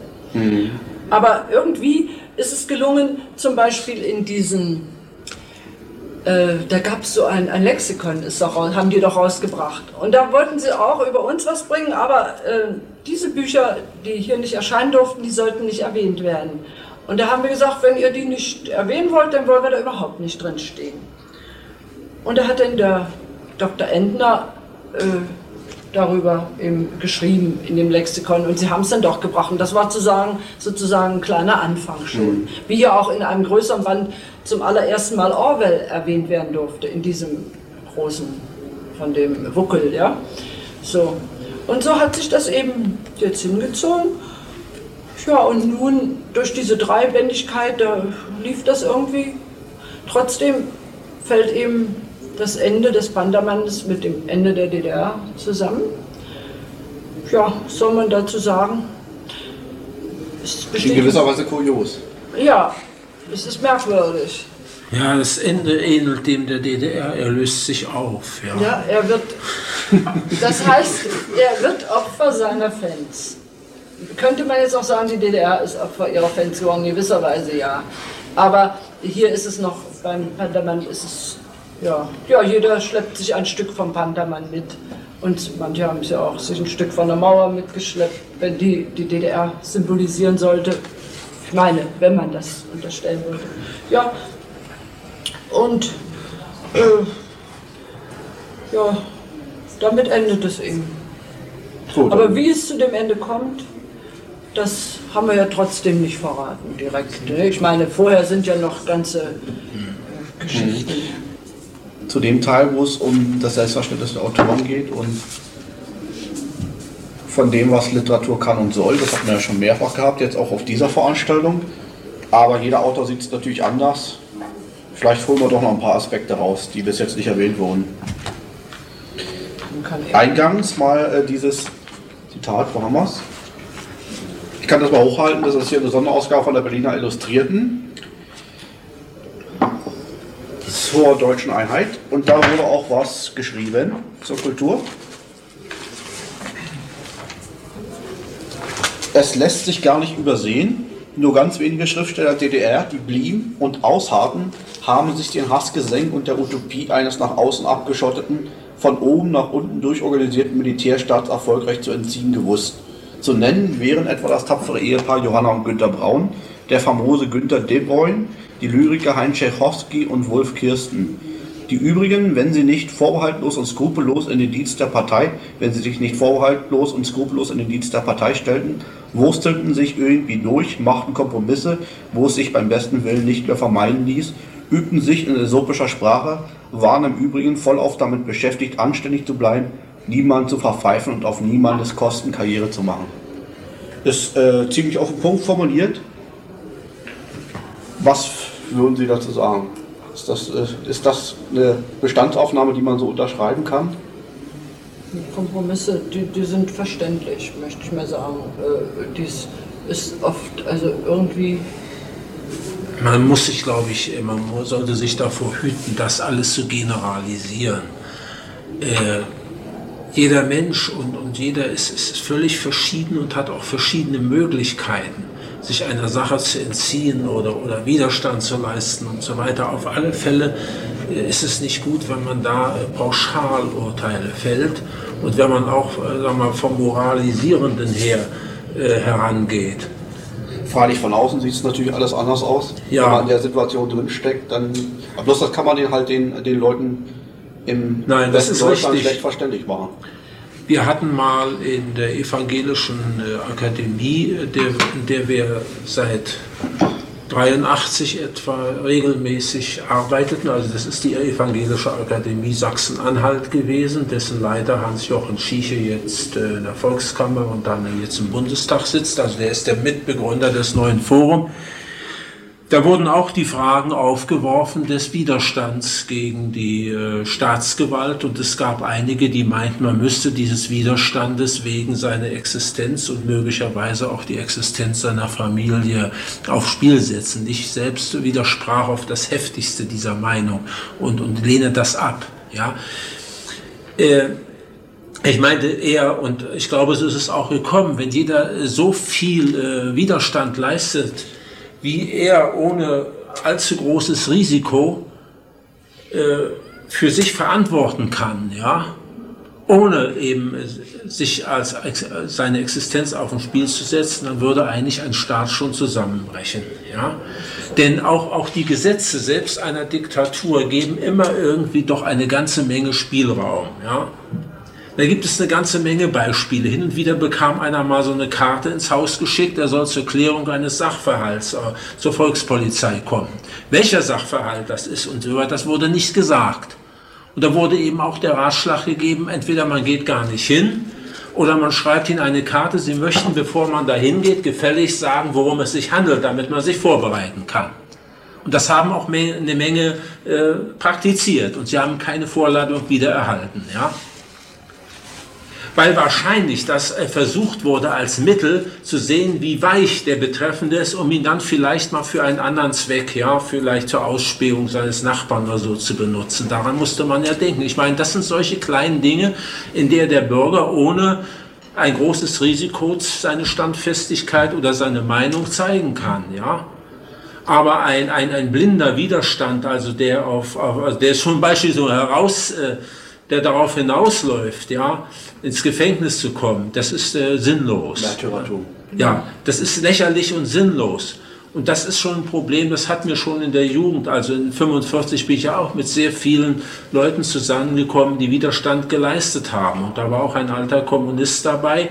Aber irgendwie ist es gelungen, zum Beispiel in diesen, äh, da gab es so ein, ein Lexikon, ist doch, haben die doch rausgebracht. Und da wollten sie auch über uns was bringen, aber äh, diese Bücher, die hier nicht erscheinen durften, die sollten nicht erwähnt werden. Und da haben wir gesagt, wenn ihr die nicht erwähnen wollt, dann wollen wir da überhaupt nicht drin stehen. Und da hat dann der Dr. Endner äh, darüber eben geschrieben in dem Lexikon und sie haben es dann doch gebracht. Und das war sozusagen, sozusagen ein kleiner Anfang schon. Wie ja auch in einem größeren Band zum allerersten Mal Orwell erwähnt werden durfte, in diesem großen, von dem Wuckel, ja. So. Und so hat sich das eben jetzt hingezogen. Ja, und nun durch diese Dreibändigkeit, da lief das irgendwie. Trotzdem fällt eben das Ende des Bandermannes mit dem Ende der DDR zusammen. Ja, was soll man dazu sagen? Es In besteht, gewisser Weise kurios. ja, es ist merkwürdig. Ja, das Ende ähnelt dem der DDR, er löst sich auf. Ja. Ja, er wird, das heißt, er wird Opfer seiner Fans. Könnte man jetzt auch sagen, die DDR ist Opfer ihrer Fans geworden, in gewisser Weise ja. Aber hier ist es noch, beim Pantermann ist es, ja, ja, jeder schleppt sich ein Stück vom Pantermann mit. Und manche haben ja auch sich ein Stück von der Mauer mitgeschleppt, wenn die die DDR symbolisieren sollte. meine, wenn man das unterstellen würde. Ja, und äh, ja, damit endet es eben. So, Aber wie es zu dem Ende kommt, das haben wir ja trotzdem nicht verraten direkt. Ne? Ich meine, vorher sind ja noch ganze äh, Geschichten. Zu dem Teil, wo es um das Selbstverständnis der Autoren geht und von dem, was Literatur kann und soll. Das hat man ja schon mehrfach gehabt, jetzt auch auf dieser Veranstaltung. Aber jeder Autor sieht es natürlich anders. Vielleicht holen wir doch noch ein paar Aspekte raus, die bis jetzt nicht erwähnt wurden. Eingangs mal äh, dieses Zitat, wo haben wir? Ich kann das mal hochhalten, das ist hier eine Sonderausgabe von der Berliner Illustrierten zur deutschen Einheit. Und da wurde auch was geschrieben zur Kultur. Es lässt sich gar nicht übersehen. Nur ganz wenige Schriftsteller DDR, die blieben und ausharrten, haben sich den Hassgesängen und der Utopie eines nach außen abgeschotteten, von oben nach unten durchorganisierten Militärstaats erfolgreich zu entziehen gewusst. Zu nennen wären etwa das tapfere Ehepaar Johanna und Günter Braun, der famose Günter De Bruyne, die Lyriker Heinz Tschechowski und Wolf Kirsten. Die übrigen, wenn sie nicht vorbehaltlos und skrupellos in den Dienst der Partei, wenn sie sich nicht vorbehaltlos und skrupellos in den Dienst der Partei stellten, wurstelten sich irgendwie durch, machten Kompromisse, wo es sich beim besten Willen nicht mehr vermeiden ließ, übten sich in äsopischer Sprache, waren im Übrigen vollauf damit beschäftigt, anständig zu bleiben, niemanden zu verpfeifen und auf niemandes Kosten Karriere zu machen. Ist äh, ziemlich auf den Punkt formuliert. Was würden Sie dazu sagen? Ist das, äh, ist das eine Bestandsaufnahme, die man so unterschreiben kann? Kompromisse, die, die sind verständlich, möchte ich mal sagen. Äh, dies ist oft, also irgendwie, Man muss sich, glaube ich, man mu- sollte sich davor hüten, das alles zu generalisieren. Äh, jeder Mensch und, und jeder ist, ist völlig verschieden und hat auch verschiedene Möglichkeiten, sich einer Sache zu entziehen oder, oder Widerstand zu leisten und so weiter. Auf alle Fälle äh, ist es nicht gut, wenn man da äh, Pauschalurteile fällt und wenn man auch äh, sagen wir, vom Moralisierenden her äh, herangeht. Freilich von außen sieht es natürlich alles anders aus. Ja. Wenn man in der Situation drinsteckt, dann. Aber bloß das kann man den halt den, den Leuten im Nein, das ist richtig. schlecht verständlich machen. Wir hatten mal in der evangelischen äh, Akademie, äh, der, in der wir seit 83 etwa regelmäßig arbeiteten, also das ist die Evangelische Akademie Sachsen-Anhalt gewesen, dessen Leiter Hans-Jochen Schieche jetzt äh, in der Volkskammer und dann jetzt im Bundestag sitzt, also der ist der Mitbegründer des neuen Forums. Da wurden auch die Fragen aufgeworfen des Widerstands gegen die äh, Staatsgewalt und es gab einige, die meinten, man müsste dieses Widerstandes wegen seiner Existenz und möglicherweise auch die Existenz seiner Familie aufs Spiel setzen. Ich selbst widersprach auf das heftigste dieser Meinung und, und lehne das ab. Ja. Äh, ich meinte eher, und ich glaube, so ist es auch gekommen, wenn jeder so viel äh, Widerstand leistet, wie er ohne allzu großes Risiko äh, für sich verantworten kann, ja, ohne eben äh, sich als seine Existenz auf ein Spiel zu setzen, dann würde eigentlich ein Staat schon zusammenbrechen, ja. Denn auch, auch die Gesetze selbst einer Diktatur geben immer irgendwie doch eine ganze Menge Spielraum, ja. Da gibt es eine ganze Menge Beispiele. Hin und wieder bekam einer mal so eine Karte ins Haus geschickt, er soll zur Klärung eines Sachverhalts äh, zur Volkspolizei kommen. Welcher Sachverhalt das ist und so weiter, das wurde nicht gesagt. Und da wurde eben auch der Ratschlag gegeben, entweder man geht gar nicht hin oder man schreibt in eine Karte, Sie möchten, bevor man da hingeht, gefällig sagen, worum es sich handelt, damit man sich vorbereiten kann. Und das haben auch eine Menge äh, praktiziert und sie haben keine Vorladung wieder erhalten. Ja? Weil wahrscheinlich das äh, versucht wurde als Mittel zu sehen, wie weich der Betreffende ist, um ihn dann vielleicht mal für einen anderen Zweck, ja, vielleicht zur Ausspähung seines Nachbarn oder so zu benutzen. Daran musste man ja denken. Ich meine, das sind solche kleinen Dinge, in der der Bürger ohne ein großes Risiko seine Standfestigkeit oder seine Meinung zeigen kann, ja. Aber ein, ein, ein blinder Widerstand, also der auf, auf also der zum Beispiel so heraus, äh, der darauf hinausläuft, ja, ins Gefängnis zu kommen, das ist äh, sinnlos. Märtyrertum. Ja, das ist lächerlich und sinnlos. Und das ist schon ein Problem, das hatten wir schon in der Jugend. Also in 45 bin ich ja auch mit sehr vielen Leuten zusammengekommen, die Widerstand geleistet haben. Und da war auch ein alter Kommunist dabei,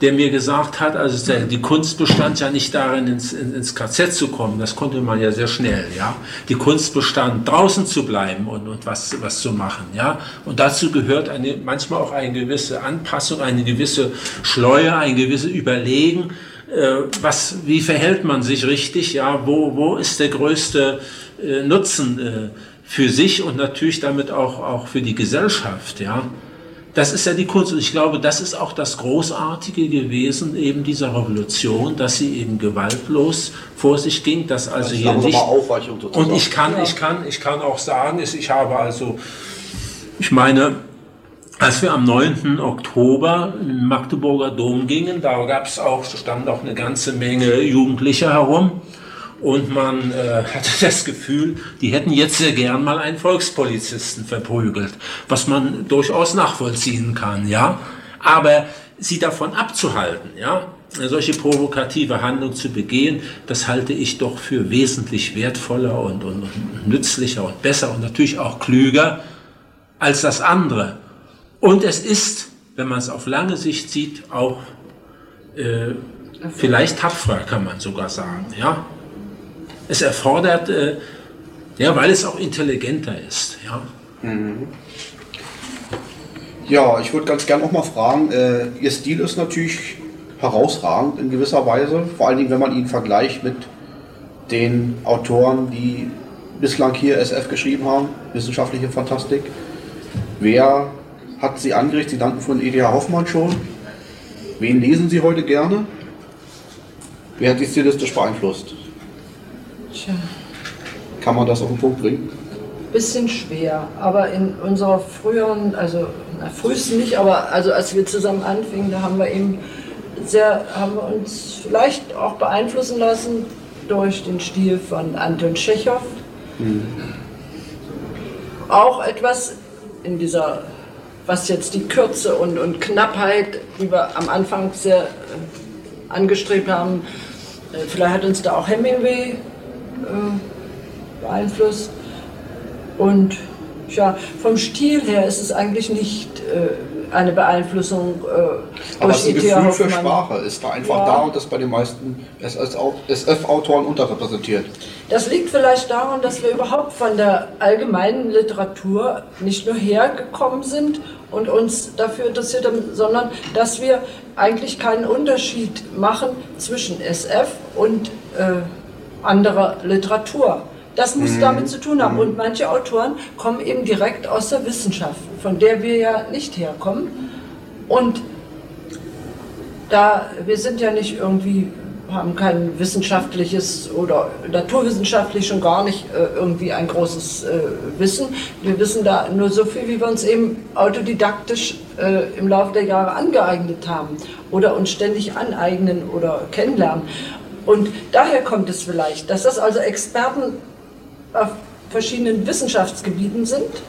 der mir gesagt hat, also der, die Kunst bestand ja nicht darin, ins, ins KZ zu kommen, das konnte man ja sehr schnell, ja. Die Kunst bestand, draußen zu bleiben und, und was, was zu machen, ja. Und dazu gehört eine, manchmal auch eine gewisse Anpassung, eine gewisse Schleue, ein gewisses Überlegen, äh, was, wie verhält man sich richtig, ja, wo, wo ist der größte äh, Nutzen äh, für sich und natürlich damit auch, auch für die Gesellschaft, ja. Das ist ja die Kunst und ich glaube, das ist auch das Großartige gewesen eben dieser Revolution, dass sie eben gewaltlos vor sich ging, dass also Das hier nicht und ich kann, ich kann, ich kann auch sagen, ist, ich habe also, ich meine, als wir am 9. Oktober in den Magdeburger Dom gingen, da gab es auch, stand auch eine ganze Menge Jugendliche herum. Und man äh, hatte das Gefühl, die hätten jetzt sehr gern mal einen Volkspolizisten verprügelt, was man durchaus nachvollziehen kann, ja. Aber sie davon abzuhalten, ja, eine solche provokative Handlung zu begehen, das halte ich doch für wesentlich wertvoller und, und, und nützlicher und besser und natürlich auch klüger als das andere. Und es ist, wenn man es auf lange Sicht sieht, auch äh, vielleicht tapferer, kann man sogar sagen. Ja? Es erfordert, äh, ja, weil es auch intelligenter ist. Ja? Ja, ich würde ganz gerne noch mal fragen, äh, Ihr Stil ist natürlich herausragend in gewisser Weise, vor allen Dingen, wenn man ihn vergleicht mit den Autoren, die bislang hier SF geschrieben haben, wissenschaftliche Fantastik. Wer hat Sie angeregt? Sie nannten von E.T.H. Hoffmann schon. Wen lesen Sie heute gerne? Wer hat Sie stilistisch beeinflusst? Tja, Kann man das auf den Punkt bringen? bisschen schwer, aber in unserer früheren, also na, frühesten nicht, aber also als wir zusammen anfingen, da haben wir eben sehr, haben wir uns vielleicht auch beeinflussen lassen durch den Stil von Anton Tschechow. Auch etwas in dieser, was jetzt die Kürze und, und Knappheit, die wir am Anfang sehr äh, angestrebt haben, äh, vielleicht hat uns da auch Hemingway äh, beeinflusst. Und ja, vom Stil her ist es eigentlich nicht äh, eine Beeinflussung äh, Aber das. Gefühl für. Sprache ist da einfach Ja. da und das bei den meisten SF-Autoren unterrepräsentiert. Das liegt vielleicht daran, dass wir überhaupt von der allgemeinen Literatur nicht nur hergekommen sind und uns dafür interessiert haben, sondern dass wir eigentlich keinen Unterschied machen zwischen SF und äh, anderer Literatur. Das muss damit zu tun haben. Und manche Autoren kommen eben direkt aus der Wissenschaft, von der wir ja nicht herkommen. Und da wir sind ja nicht irgendwie, haben kein wissenschaftliches oder naturwissenschaftlich schon gar nicht äh, irgendwie ein großes äh, Wissen. Wir wissen da nur so viel, wie wir uns eben autodidaktisch äh, im Laufe der Jahre angeeignet haben oder uns ständig aneignen oder kennenlernen. Und daher kommt es vielleicht, dass das also Experten auf verschiedenen Wissenschaftsgebieten sind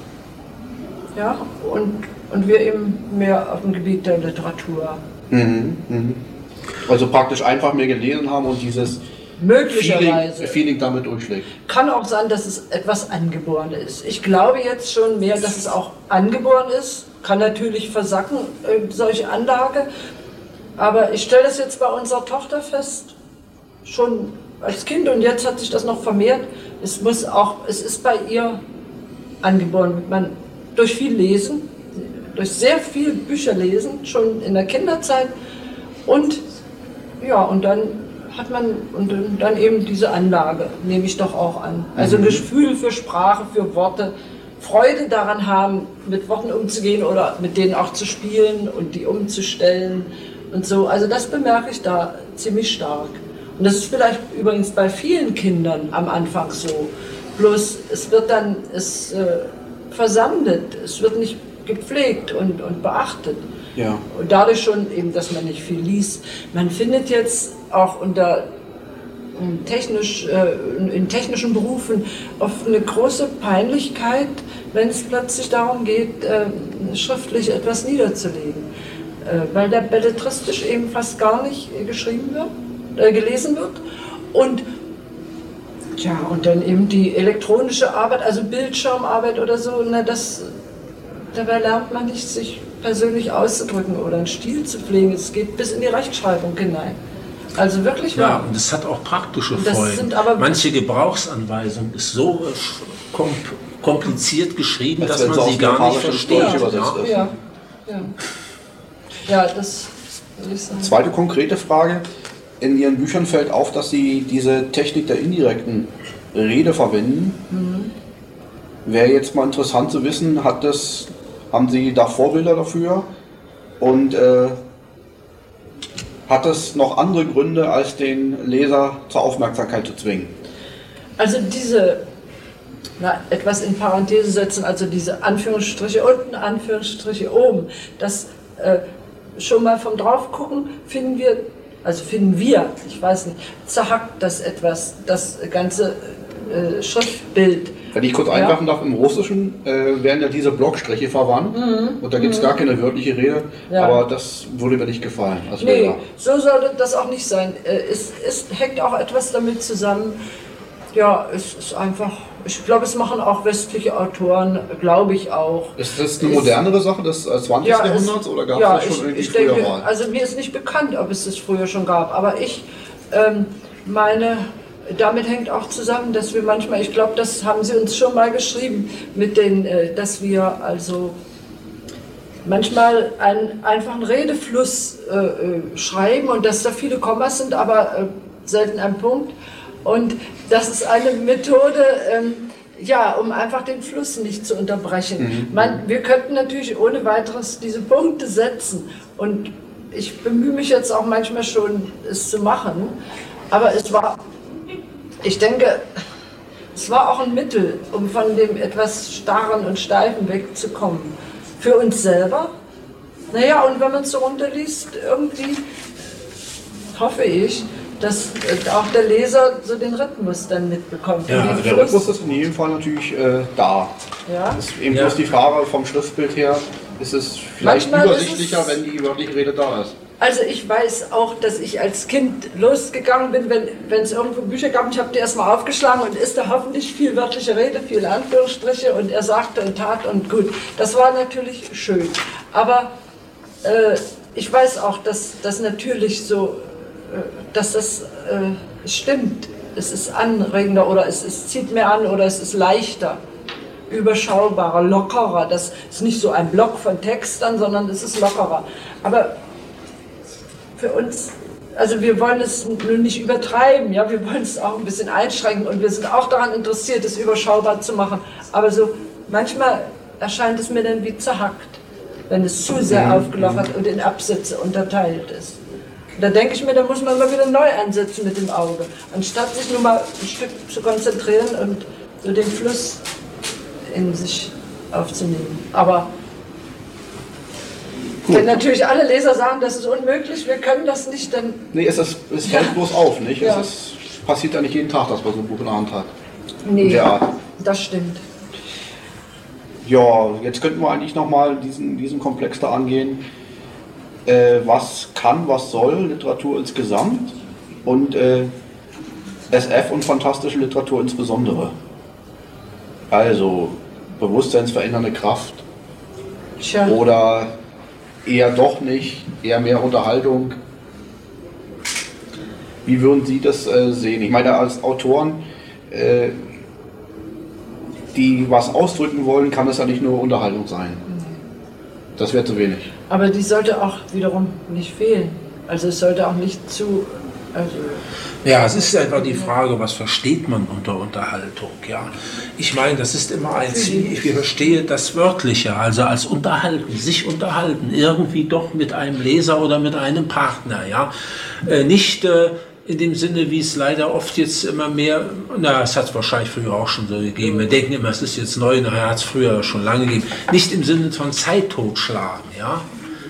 ja, und, und wir eben mehr auf dem Gebiet der Literatur. Also praktisch einfach mehr gelesen haben und dieses Feeling, Möglicherweise. Feeling damit durchschlägt. Kann auch sein, dass es etwas angeboren ist. Ich glaube jetzt schon mehr, dass es auch angeboren ist. Kann natürlich versacken, äh, solche Anlage. Aber ich stelle das jetzt bei unserer Tochter fest, schon als Kind und jetzt hat sich das noch vermehrt. Es muss auch, es ist bei ihr angeboren. Man durch viel Lesen, durch sehr viel Bücher lesen, schon in der Kinderzeit und ja, und dann hat man und dann eben diese Anlage, nehme ich doch auch an. Also ein Gefühl für Sprache, für Worte, Freude daran haben, mit Worten umzugehen oder mit denen auch zu spielen und die umzustellen und so. Also das bemerke ich da ziemlich stark. Und das ist vielleicht übrigens bei vielen Kindern am Anfang so. Bloß es wird dann, es äh, versandet, es wird nicht gepflegt und, und beachtet. Ja. Und dadurch schon eben, dass man nicht viel liest. Man findet jetzt auch unter technisch, äh, in- technischen Berufen oft eine große Peinlichkeit, wenn es plötzlich darum geht, äh, schriftlich etwas niederzulegen. Äh, weil da belletristisch eben fast gar nicht geschrieben wird, äh, gelesen wird. Und Tja, und dann eben die elektronische Arbeit, also Bildschirmarbeit oder so, na, das, dabei lernt man nicht, sich persönlich auszudrücken oder einen Stil zu pflegen. Es geht bis in die Rechtschreibung hinein. Also wirklich Ja, wahr. und es hat auch praktische Folgen. Manche Gebrauchsanweisung ist so äh, kom kompliziert geschrieben, Als dass man sie gar nicht versteht. Ja. ist. Ja, ja. Ja, das würde ich sagen. Zweite konkrete Frage. In Ihren Büchern fällt auf, dass Sie diese Technik der indirekten Rede verwenden. Wäre jetzt mal interessant zu wissen, hat das, haben Sie da Vorbilder dafür? Und äh, hat es noch andere Gründe, als den Leser zur Aufmerksamkeit zu zwingen? Also diese, na, etwas in Parenthese setzen, also diese Anführungsstriche unten, Anführungsstriche oben, das äh, schon mal vom Draufgucken finden wir, also finden wir, ich weiß nicht, zerhackt das etwas, das ganze äh, Schriftbild. Wenn ich kurz Ja. einwerfen darf, im Russischen äh, werden ja diese Blockstriche verwandt und da gibt es gar keine wörtliche Rede, Mhm. Ja. aber das würde mir nicht gefallen. als Nee, so sollte das auch nicht sein. Äh, Es, es hängt auch etwas damit zusammen. Ja, es ist einfach, ich glaube, es machen auch westliche Autoren, glaube ich auch. Ist das eine modernere Sache des äh, 20. Ja, Jahrhunderts oder gab es ja, das schon ich, irgendwie ich früher denke, mal? Also mir ist nicht bekannt, ob es das früher schon gab, aber ich ähm, meine, damit hängt auch zusammen, dass wir manchmal, ich glaube, das haben Sie uns schon mal geschrieben, mit den, äh, dass wir also manchmal einen einfachen Redefluss äh, äh, schreiben und dass da viele Kommas sind, aber äh, selten ein Punkt. Und das ist eine Methode, ähm, ja, um einfach den Fluss nicht zu unterbrechen. Man, wir könnten natürlich ohne weiteres diese Punkte setzen und ich bemühe mich jetzt auch manchmal schon, es zu machen, aber es war, ich denke, es war auch ein Mittel, um von dem etwas Starren und Steifen wegzukommen. Für uns selber. Naja, und wenn man es so runterliest, irgendwie hoffe ich, dass äh, auch der Leser so den Rhythmus dann mitbekommt. Ja, Also der. Rhythmus ist in jedem Fall natürlich äh, da. Ja. Es ist eben Ja. bloß die Frage vom Schriftbild her, ist es vielleicht Manchmal übersichtlicher, es- wenn die wörtliche Rede da ist. Also ich weiß auch, dass ich als Kind losgegangen bin, wenn wenn es irgendwo Bücher gab, ich habe die erstmal aufgeschlagen und ist da hoffentlich viel wörtliche Rede, viele Anführungsstriche und er sagte und tat und gut. Das war natürlich schön. Aber äh, ich weiß auch, dass das natürlich so, dass das äh, stimmt. Es ist anregender oder es, es zieht mehr an oder es ist leichter überschaubarer, lockerer. Das ist nicht so ein Block von Textern, sondern es ist lockerer. Aber für uns, also wir wollen es nur nicht übertreiben, ja, wir wollen es auch ein bisschen einschränken und wir sind auch daran interessiert, es überschaubar zu machen. Aber so manchmal erscheint es mir dann wie zerhackt, wenn es zu sehr aufgelockert und in Absätze unterteilt ist. Da denke ich mir, da muss man mal wieder neu ansetzen mit dem Auge, anstatt sich nur mal ein Stück zu konzentrieren und so den Fluss in sich aufzunehmen. Aber wenn natürlich alle Leser sagen, das ist unmöglich, wir können das nicht, dann Nee, es, ist, es fällt bloß auf, nicht? Ja. Es ist, passiert ja nicht jeden Tag, dass man so ein Buch in der Hand hat. nee, das stimmt. Ja, jetzt könnten wir eigentlich nochmal diesen, diesen Komplex da angehen. Äh, was kann, was soll Literatur insgesamt und äh, SF und fantastische Literatur insbesondere? Also bewusstseinsverändernde Kraft Tja, oder eher doch nicht, eher mehr Unterhaltung. Wie würden Sie das äh, sehen? Ich meine, als Autoren, äh, die was ausdrücken wollen, kann es ja nicht nur Unterhaltung sein. Das wäre zu wenig. Aber die sollte auch wiederum nicht fehlen. Also es sollte auch nicht zu, also Ja, es ist einfach die Frage, was versteht man unter Unterhaltung? Ja, ich meine, das ist immer ein Ziel. Ich verstehe das Wörtliche, also als unterhalten, sich unterhalten, irgendwie doch mit einem Leser oder mit einem Partner. Ja, äh, nicht äh, in dem Sinne, wie es leider oft jetzt immer mehr, na, es hat es wahrscheinlich früher auch schon so gegeben. Wir denken immer, es ist jetzt neu, nachher hat es früher schon lange gegeben. Nicht im Sinne von Zeit totschlagen, ja.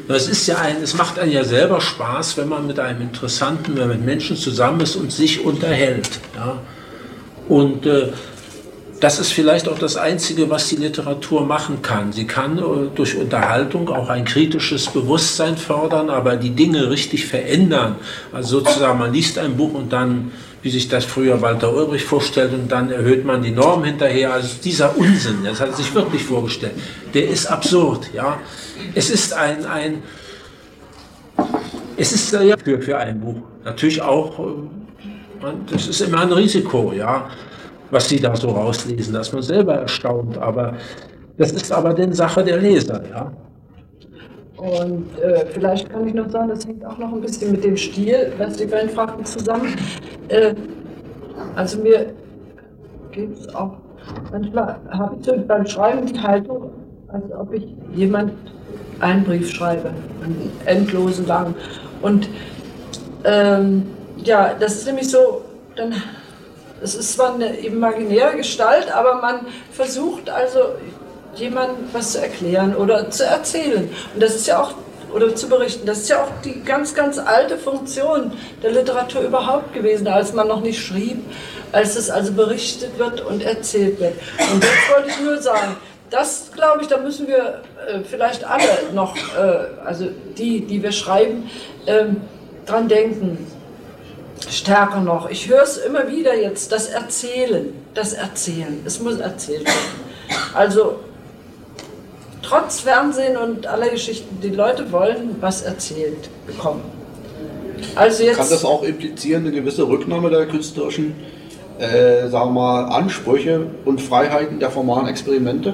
Es ist ja ein, es macht einen ja selber Spaß, wenn man mit einem Interessanten, wenn man mit Menschen zusammen ist und sich unterhält. Ja. Und äh, das ist vielleicht auch das Einzige, was die Literatur machen kann. Sie kann äh, durch Unterhaltung auch ein kritisches Bewusstsein fördern, aber die Dinge richtig verändern. Also sozusagen, man liest ein Buch und dann, wie wie sich das früher Walter Ulbricht vorstellt und dann erhöht man die Norm hinterher. Also dieser Unsinn, das hat er sich wirklich vorgestellt, der ist absurd. Ja? Es ist ein, ein es ist ja für, für ein Buch natürlich auch, äh, das ist immer ein Risiko, ja, was Sie da so rauslesen, dass man selber erstaunt, aber das ist aber dann Sache der Leser, ja. Und äh, vielleicht kann ich noch sagen, das hängt auch noch ein bisschen mit dem Stil, was die beiden fragten, zusammen. Äh, also mir geht es auch, manchmal habe ich so beim Schreiben die Haltung, als ob ich jemand einen Brief schreibe, einen endlosen lang. Und ähm, ja, das ist nämlich so, dann, es ist zwar eine imaginäre Gestalt, aber man versucht also jemandem was zu erklären oder zu erzählen. Und das ist ja auch, oder zu berichten, das ist ja auch die ganz, ganz alte Funktion der Literatur überhaupt gewesen, als man noch nicht schrieb, als es also berichtet wird und erzählt wird. Und jetzt wollte ich nur sagen, das glaube ich, da müssen wir äh, vielleicht alle noch, äh, also die, die wir schreiben, ähm, dran denken. Stärker noch. Ich höre es immer wieder jetzt, das Erzählen, das Erzählen. Es muss erzählt werden. Also trotz Fernsehen und aller Geschichten, die Leute wollen was erzählt bekommen. Also jetzt, Kann das auch implizieren, eine gewisse Rücknahme der künstlerischen äh, sagen wir mal, Ansprüche und Freiheiten der formalen Experimente?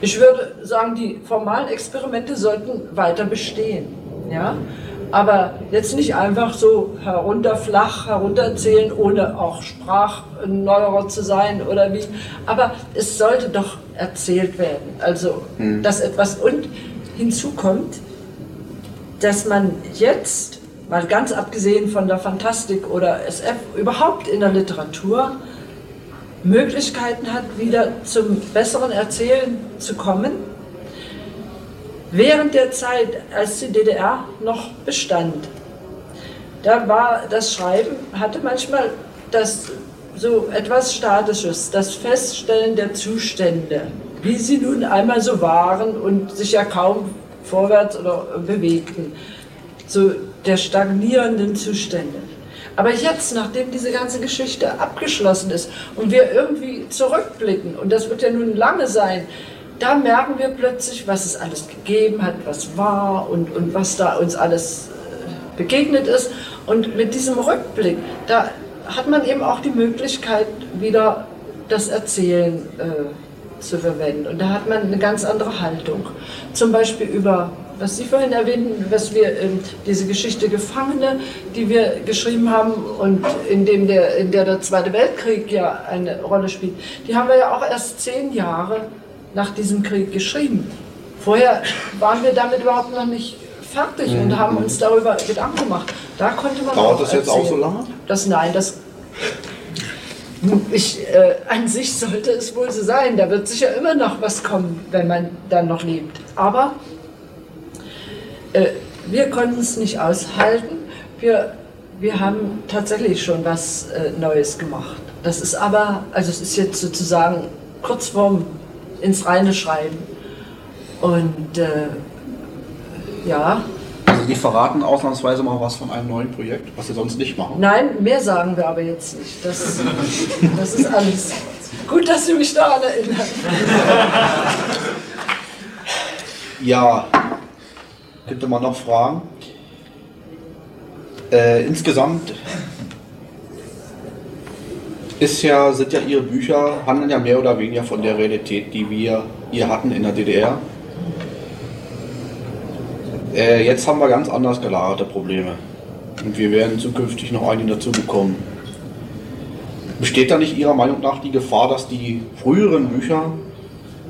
Ich würde sagen, die formalen Experimente sollten weiter bestehen. Ja? Aber jetzt nicht einfach so herunterflach, herunterzählen, ohne auch Sprachneuerer zu sein oder wie. Aber es sollte doch erzählt werden. Also, mhm. dass etwas. Und hinzu kommt, dass man jetzt, mal ganz abgesehen von der Fantastik oder SF, überhaupt in der Literatur Möglichkeiten hat, wieder zum besseren Erzählen zu kommen während der Zeit, als die DDR noch bestand, da war das Schreiben, hatte manchmal das so etwas Statisches, das Feststellen der Zustände, wie sie nun einmal so waren und sich ja kaum vorwärts oder bewegten, so der stagnierenden Zustände. Aber jetzt, nachdem diese ganze Geschichte abgeschlossen ist und wir irgendwie zurückblicken, und das wird ja nun lange sein, da merken wir plötzlich, was es alles gegeben hat, was war und, und was da uns alles äh, begegnet ist. Und mit diesem Rückblick, da hat man eben auch die Möglichkeit, wieder das Erzählen äh, zu verwenden. Und da hat man eine ganz andere Haltung. Zum Beispiel über, was Sie vorhin erwähnten, was wir, äh, diese Geschichte Gefangene, die wir geschrieben haben und in, dem der, in der der Zweite Weltkrieg ja eine Rolle spielt, die haben wir ja auch erst zehn Jahre nach diesem Krieg geschrieben. Vorher waren wir damit überhaupt noch nicht fertig mhm. und haben uns darüber Gedanken gemacht. Da konnte man Dauert das jetzt erzählen. auch so lange? Das, nein, das ich, äh, an sich sollte es wohl so sein. Da wird sicher immer noch was kommen, wenn man dann noch lebt. Aber äh, wir konnten es nicht aushalten. Wir, wir haben tatsächlich schon was äh, Neues gemacht. Das ist aber, also es ist jetzt sozusagen kurz vorm ins Reine schreiben. Und äh, ja. Also die verraten ausnahmsweise mal was von einem neuen Projekt, was sie sonst nicht machen. Nein, mehr sagen wir aber jetzt nicht. Das, das ist alles. Gut, dass Sie mich daran erinnern. Ja, gibt mal noch Fragen? Äh, insgesamt ist ja, sind ja ihre Bücher, handeln ja mehr oder weniger von der Realität, die wir hier hatten in der DDR. Äh, jetzt haben wir ganz anders gelagerte Probleme. Und wir werden zukünftig noch einige dazu bekommen. Besteht da nicht Ihrer Meinung nach die Gefahr, dass die früheren Bücher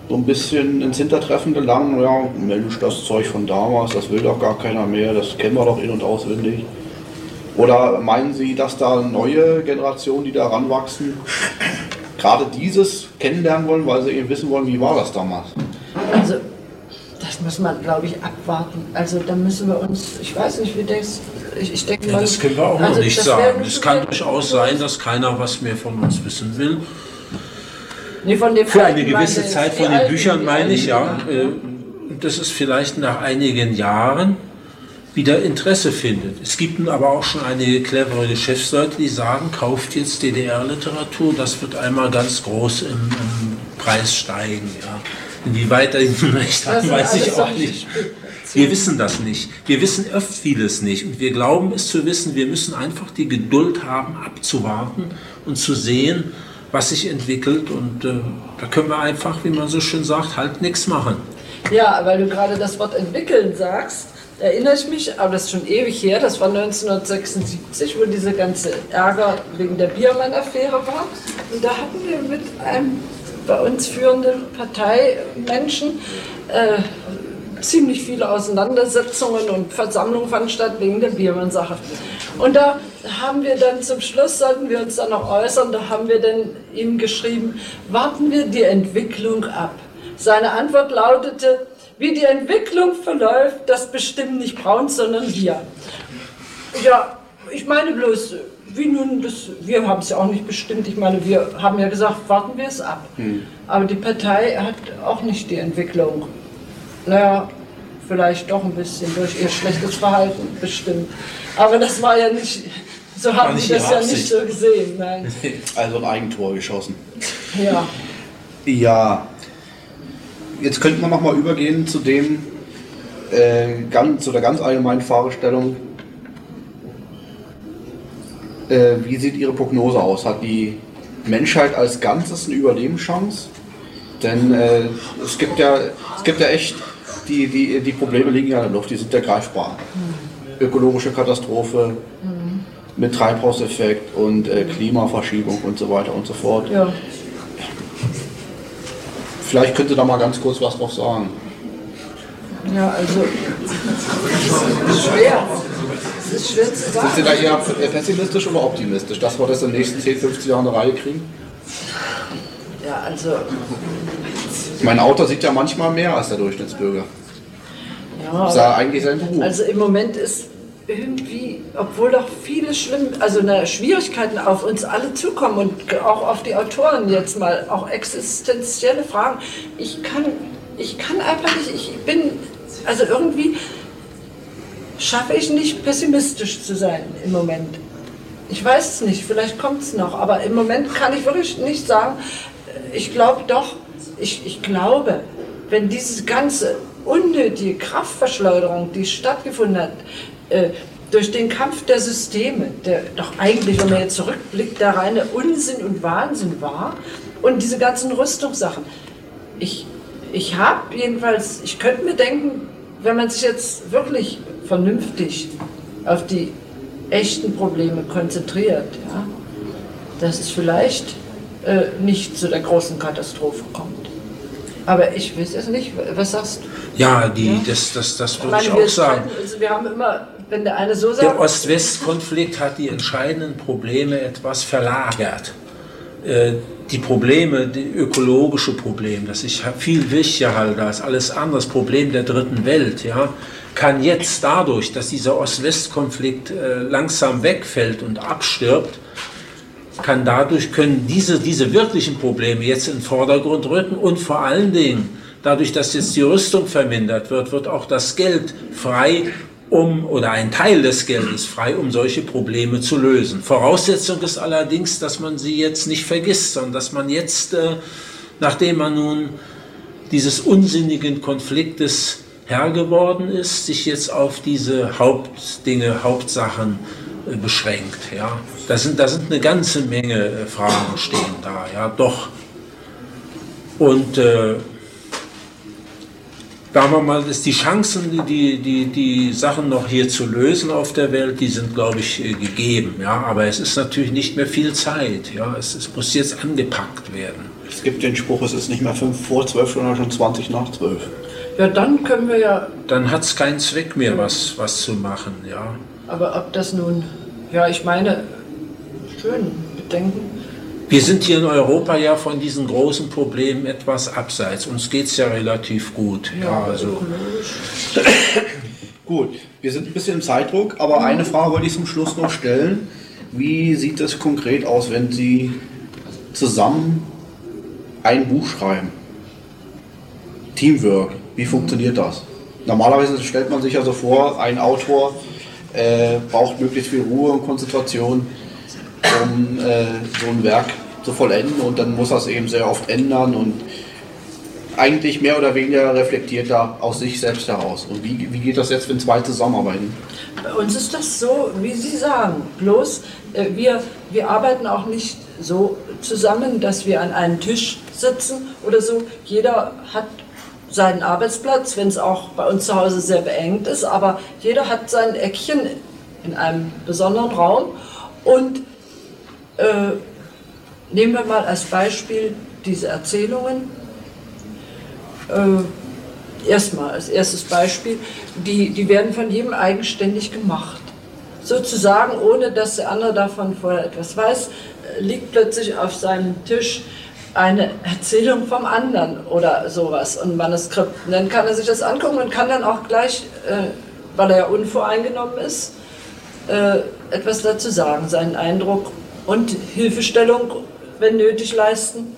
so ein bisschen ins Hintertreffen gelangen? Ja, Mensch, das Zeug von damals, das will doch gar keiner mehr, das kennen wir doch in- und auswendig. Oder meinen Sie, dass da neue Generationen, die da ranwachsen, gerade dieses kennenlernen wollen, weil sie eben wissen wollen, wie war das damals? Also, das muss man, glaube ich, abwarten. Also, da müssen wir uns, ich weiß nicht, wie das. Ich, ich denke ja, das können wir auch also, noch nicht sagen. Es kann durchaus sein, dass keiner was mehr von uns wissen will. Nee, Für eine gewisse Zeit von den Büchern meine ich, ja. Äh, das ist vielleicht nach einigen Jahren wieder Interesse findet. Es gibt nun aber auch schon einige clevere Geschäftsleute, die sagen, kauft jetzt DDR-Literatur, das wird einmal ganz groß im, im Preis steigen. Ja. Inwieweit er ihnen recht hat, weiß ich auch nicht. Wir wissen das nicht. Wir wissen oft vieles nicht. Und wir glauben es zu wissen. Wir müssen einfach die Geduld haben, abzuwarten und zu sehen, was sich entwickelt. Und äh, da können wir einfach, wie man so schön sagt, halt nichts machen. Ja, weil du gerade das Wort entwickeln sagst, erinnere ich mich, aber das ist schon ewig her, das war 1976, wo diese ganze Ärger wegen der Biermann-Affäre war. Und da hatten wir mit einem bei uns führenden Parteimenschen äh, ziemlich viele Auseinandersetzungen und Versammlungen fanden statt wegen der Biermann-Sache. Und da haben wir dann zum Schluss, sollten wir uns dann noch äußern, da haben wir dann ihm geschrieben, warten wir die Entwicklung ab. Seine Antwort lautete, wie die Entwicklung verläuft, das bestimmen nicht Brauns, sondern wir. Ja, ich meine bloß, wie nun, das, wir haben es ja auch nicht bestimmt. Ich meine, wir haben ja gesagt, warten wir es ab. Aber die Partei hat auch nicht die Entwicklung. Naja, vielleicht doch ein bisschen durch ihr schlechtes Verhalten bestimmt. Aber das war ja nicht, so haben sie das ja nicht so gesehen. Nein. Also ein Eigentor geschossen. Ja. Ja. Jetzt könnten wir nochmal übergehen zu dem, äh, ganz, zu der ganz allgemeinen Fragestellung. Äh, wie sieht Ihre Prognose aus? Hat die Menschheit als Ganzes eine Überlebenschance? Denn äh, es gibt ja, es gibt ja echt, die, die, die Probleme liegen ja in der Luft, die sind ja greifbar. Ökologische Katastrophe mit Treibhauseffekt und äh, Klimaverschiebung und so weiter und so fort. ja. Vielleicht könnt ihr da mal ganz kurz was drauf sagen. Ja, also, es ist schwer. Es ist schwer zu sagen. Sind Sie da eher pessimistisch oder optimistisch, dass wir das in den nächsten 10, 15 Jahren eine Reihe kriegen? Ja, also, Mein Auto sieht ja manchmal mehr als der Durchschnittsbürger. Ja. Ja eigentlich sein Beruf. Also im Moment ist irgendwie, obwohl doch viele schlimm, also eine Schwierigkeiten auf uns alle zukommen und auch auf die Autoren jetzt mal, auch existenzielle Fragen. Ich kann, ich kann einfach nicht, ich bin, also irgendwie schaffe ich nicht pessimistisch zu sein im Moment. Ich weiß es nicht, vielleicht kommt es noch, aber im Moment kann ich wirklich nicht sagen, ich glaube doch, ich, ich glaube, wenn diese ganze unnötige Kraftverschleuderung, die stattgefunden hat, äh, durch den Kampf der Systeme, der doch eigentlich, wenn man jetzt zurückblickt, der reine Unsinn und Wahnsinn war, und diese ganzen Rüstungssachen. Ich, ich habe jedenfalls, ich könnte mir denken, wenn man sich jetzt wirklich vernünftig auf die echten Probleme konzentriert, ja, dass es vielleicht äh, nicht zu der großen Katastrophe kommt. Aber ich weiß es nicht. Was sagst du? Ja, die, Ja. Das, das, das Ich würde meine, ich wir, auch sagen. also wir haben immer, wenn der eine so Der sagt, Ost-West-Konflikt hat die entscheidenden Probleme etwas verlagert. Äh, Die Probleme, die ökologische Probleme, das ich viel wichtiger halte als alles andere, das Problem der dritten Welt, ja, kann jetzt dadurch, dass dieser Ost-West-Konflikt äh, langsam wegfällt und abstirbt, kann dadurch können diese, diese wirklichen Probleme jetzt in den Vordergrund rücken und vor allen Dingen, dadurch, dass jetzt die Rüstung vermindert wird, wird auch das Geld frei, um, oder ein Teil des Geldes frei, um solche Probleme zu lösen. Voraussetzung ist allerdings, dass man sie jetzt nicht vergisst, sondern dass man jetzt, äh, nachdem man nun dieses unsinnigen Konfliktes Herr geworden ist, sich jetzt auf diese Hauptdinge, Hauptsachen beschränkt. Ja. Da, sind, da sind eine ganze Menge äh, Fragen stehen da, ja, doch. Und äh, sagen wir mal, dass die Chancen, die, die, die, die Sachen noch hier zu lösen auf der Welt, die sind, glaube ich, äh, gegeben. Ja. Aber es ist natürlich nicht mehr viel Zeit. Ja. Es, es muss jetzt angepackt werden. Es gibt den Spruch, es ist nicht mehr 5 vor 12, sondern schon 20 nach 12. ja, dann können wir ja, Dann hat es keinen Zweck mehr, was, was zu machen. Ja. aber ob das nun, ja, ich meine, schön, bedenken. Wir sind hier in Europa ja von diesen großen Problemen etwas abseits. Uns geht es ja relativ gut. Ja, also, Gut, wir sind ein bisschen im Zeitdruck, aber eine Frage wollte ich zum Schluss noch stellen. Wie sieht es konkret aus, wenn Sie zusammen ein Buch schreiben? Teamwork, wie funktioniert das? normalerweise stellt man sich ja so vor, ein Autor äh, braucht möglichst viel Ruhe und Konzentration, um äh, so ein Werk zu vollenden und dann muss es eben sehr oft ändern und eigentlich mehr oder weniger reflektiert er aus sich selbst heraus. Und wie, wie geht das jetzt, wenn zwei zusammenarbeiten? Bei uns ist das so, wie Sie sagen. Bloß äh, wir, wir arbeiten auch nicht so zusammen, dass wir an einem Tisch sitzen oder so. Jeder hat seinen Arbeitsplatz, wenn es auch bei uns zu Hause sehr beengt ist, aber jeder hat sein Eckchen in einem besonderen Raum. Und äh, nehmen wir mal als Beispiel diese Erzählungen äh, erstmal als erstes Beispiel, die, die werden von jedem eigenständig gemacht. Sozusagen, ohne dass der andere davon vorher etwas weiß, äh, liegt plötzlich auf seinem Tisch eine Erzählung vom anderen oder sowas, ein Manuskript. Und dann kann er sich das angucken und kann dann auch gleich, äh, weil er ja unvoreingenommen ist, äh, etwas dazu sagen, seinen Eindruck und Hilfestellung, wenn nötig, leisten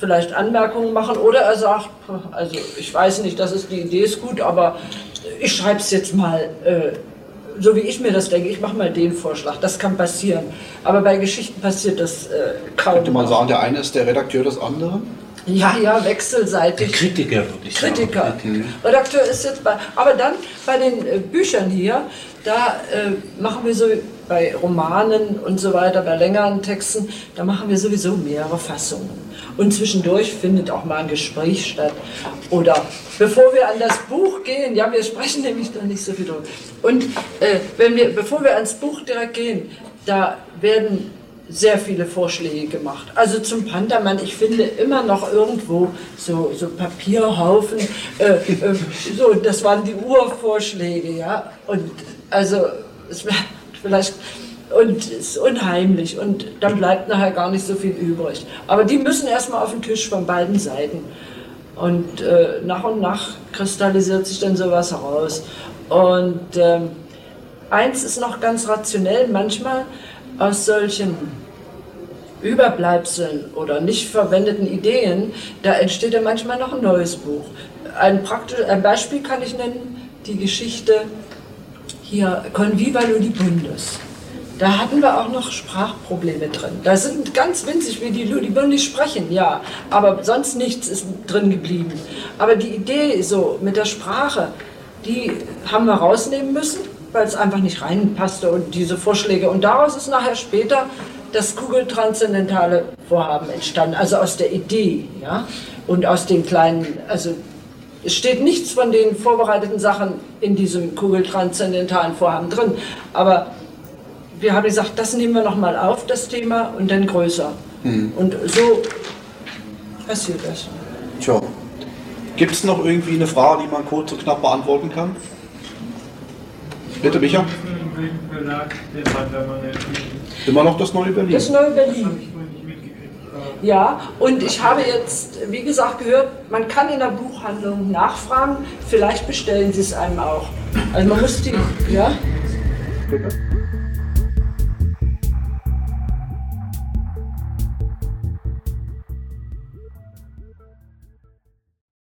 vielleicht Anmerkungen machen oder er sagt, also ich weiß nicht, das ist die Idee ist gut, aber ich schreibe es jetzt mal äh, so wie ich mir das denke, ich mache mal den Vorschlag, das kann passieren. Aber bei Geschichten passiert das äh, kaum. Könnte man sagen, der eine ist der Redakteur des anderen? Ja, ja, wechselseitig. Der Kritiker, würde ich Kritiker. sagen. Redakteur ist jetzt bei. Aber dann bei den äh, Büchern hier, da äh, machen wir so bei Romanen und so weiter, bei längeren Texten, da machen wir sowieso mehrere Fassungen. Und zwischendurch findet auch mal ein Gespräch statt. Oder bevor wir an das Buch gehen, ja, wir sprechen nämlich da nicht so viel drüber. Und äh, wenn wir, bevor wir ans Buch direkt gehen, da werden sehr viele Vorschläge gemacht. Also zum Pantermann, ich finde immer noch irgendwo so, so Papierhaufen, äh, äh, so, das waren die Urvorschläge, ja. Und also, es wäre vielleicht und ist unheimlich und dann bleibt nachher gar nicht so viel übrig. Aber die müssen erstmal auf den Tisch von beiden Seiten. Und äh, nach und nach kristallisiert sich dann sowas heraus. Und ähm, eins ist noch ganz rationell, manchmal aus solchen Überbleibseln oder nicht verwendeten Ideen, da entsteht ja manchmal noch ein neues Buch. Ein, praktisch, ein Beispiel kann ich nennen, die Geschichte hier Conviva Ludibundes. Da hatten wir auch noch Sprachprobleme drin. Da sind ganz winzig, wie die Ludibun sprechen, ja, aber sonst nichts ist drin geblieben. Aber die Idee so mit der Sprache, die haben wir rausnehmen müssen, weil es einfach nicht reinpasste und diese Vorschläge. Und daraus ist nachher später das Kugeltranszendentale Vorhaben entstanden, also aus der Idee, ja, und aus den kleinen, also es steht nichts von den vorbereiteten Sachen in diesem kugeltranszendentalen Vorhaben drin, aber wir haben gesagt, das nehmen wir nochmal auf, das Thema, und dann größer. Hm. Und so passiert das. Tja. Gibt es noch irgendwie eine Frage, die man kurz und knapp beantworten kann? Bitte, Micha. Immer noch das neue Berlin. Das neue Berlin. Ja, und ich habe jetzt, wie gesagt, gehört, man kann in der Buchhandlung nachfragen, vielleicht bestellen sie es einem auch. Also man muss die, ja? Bitte.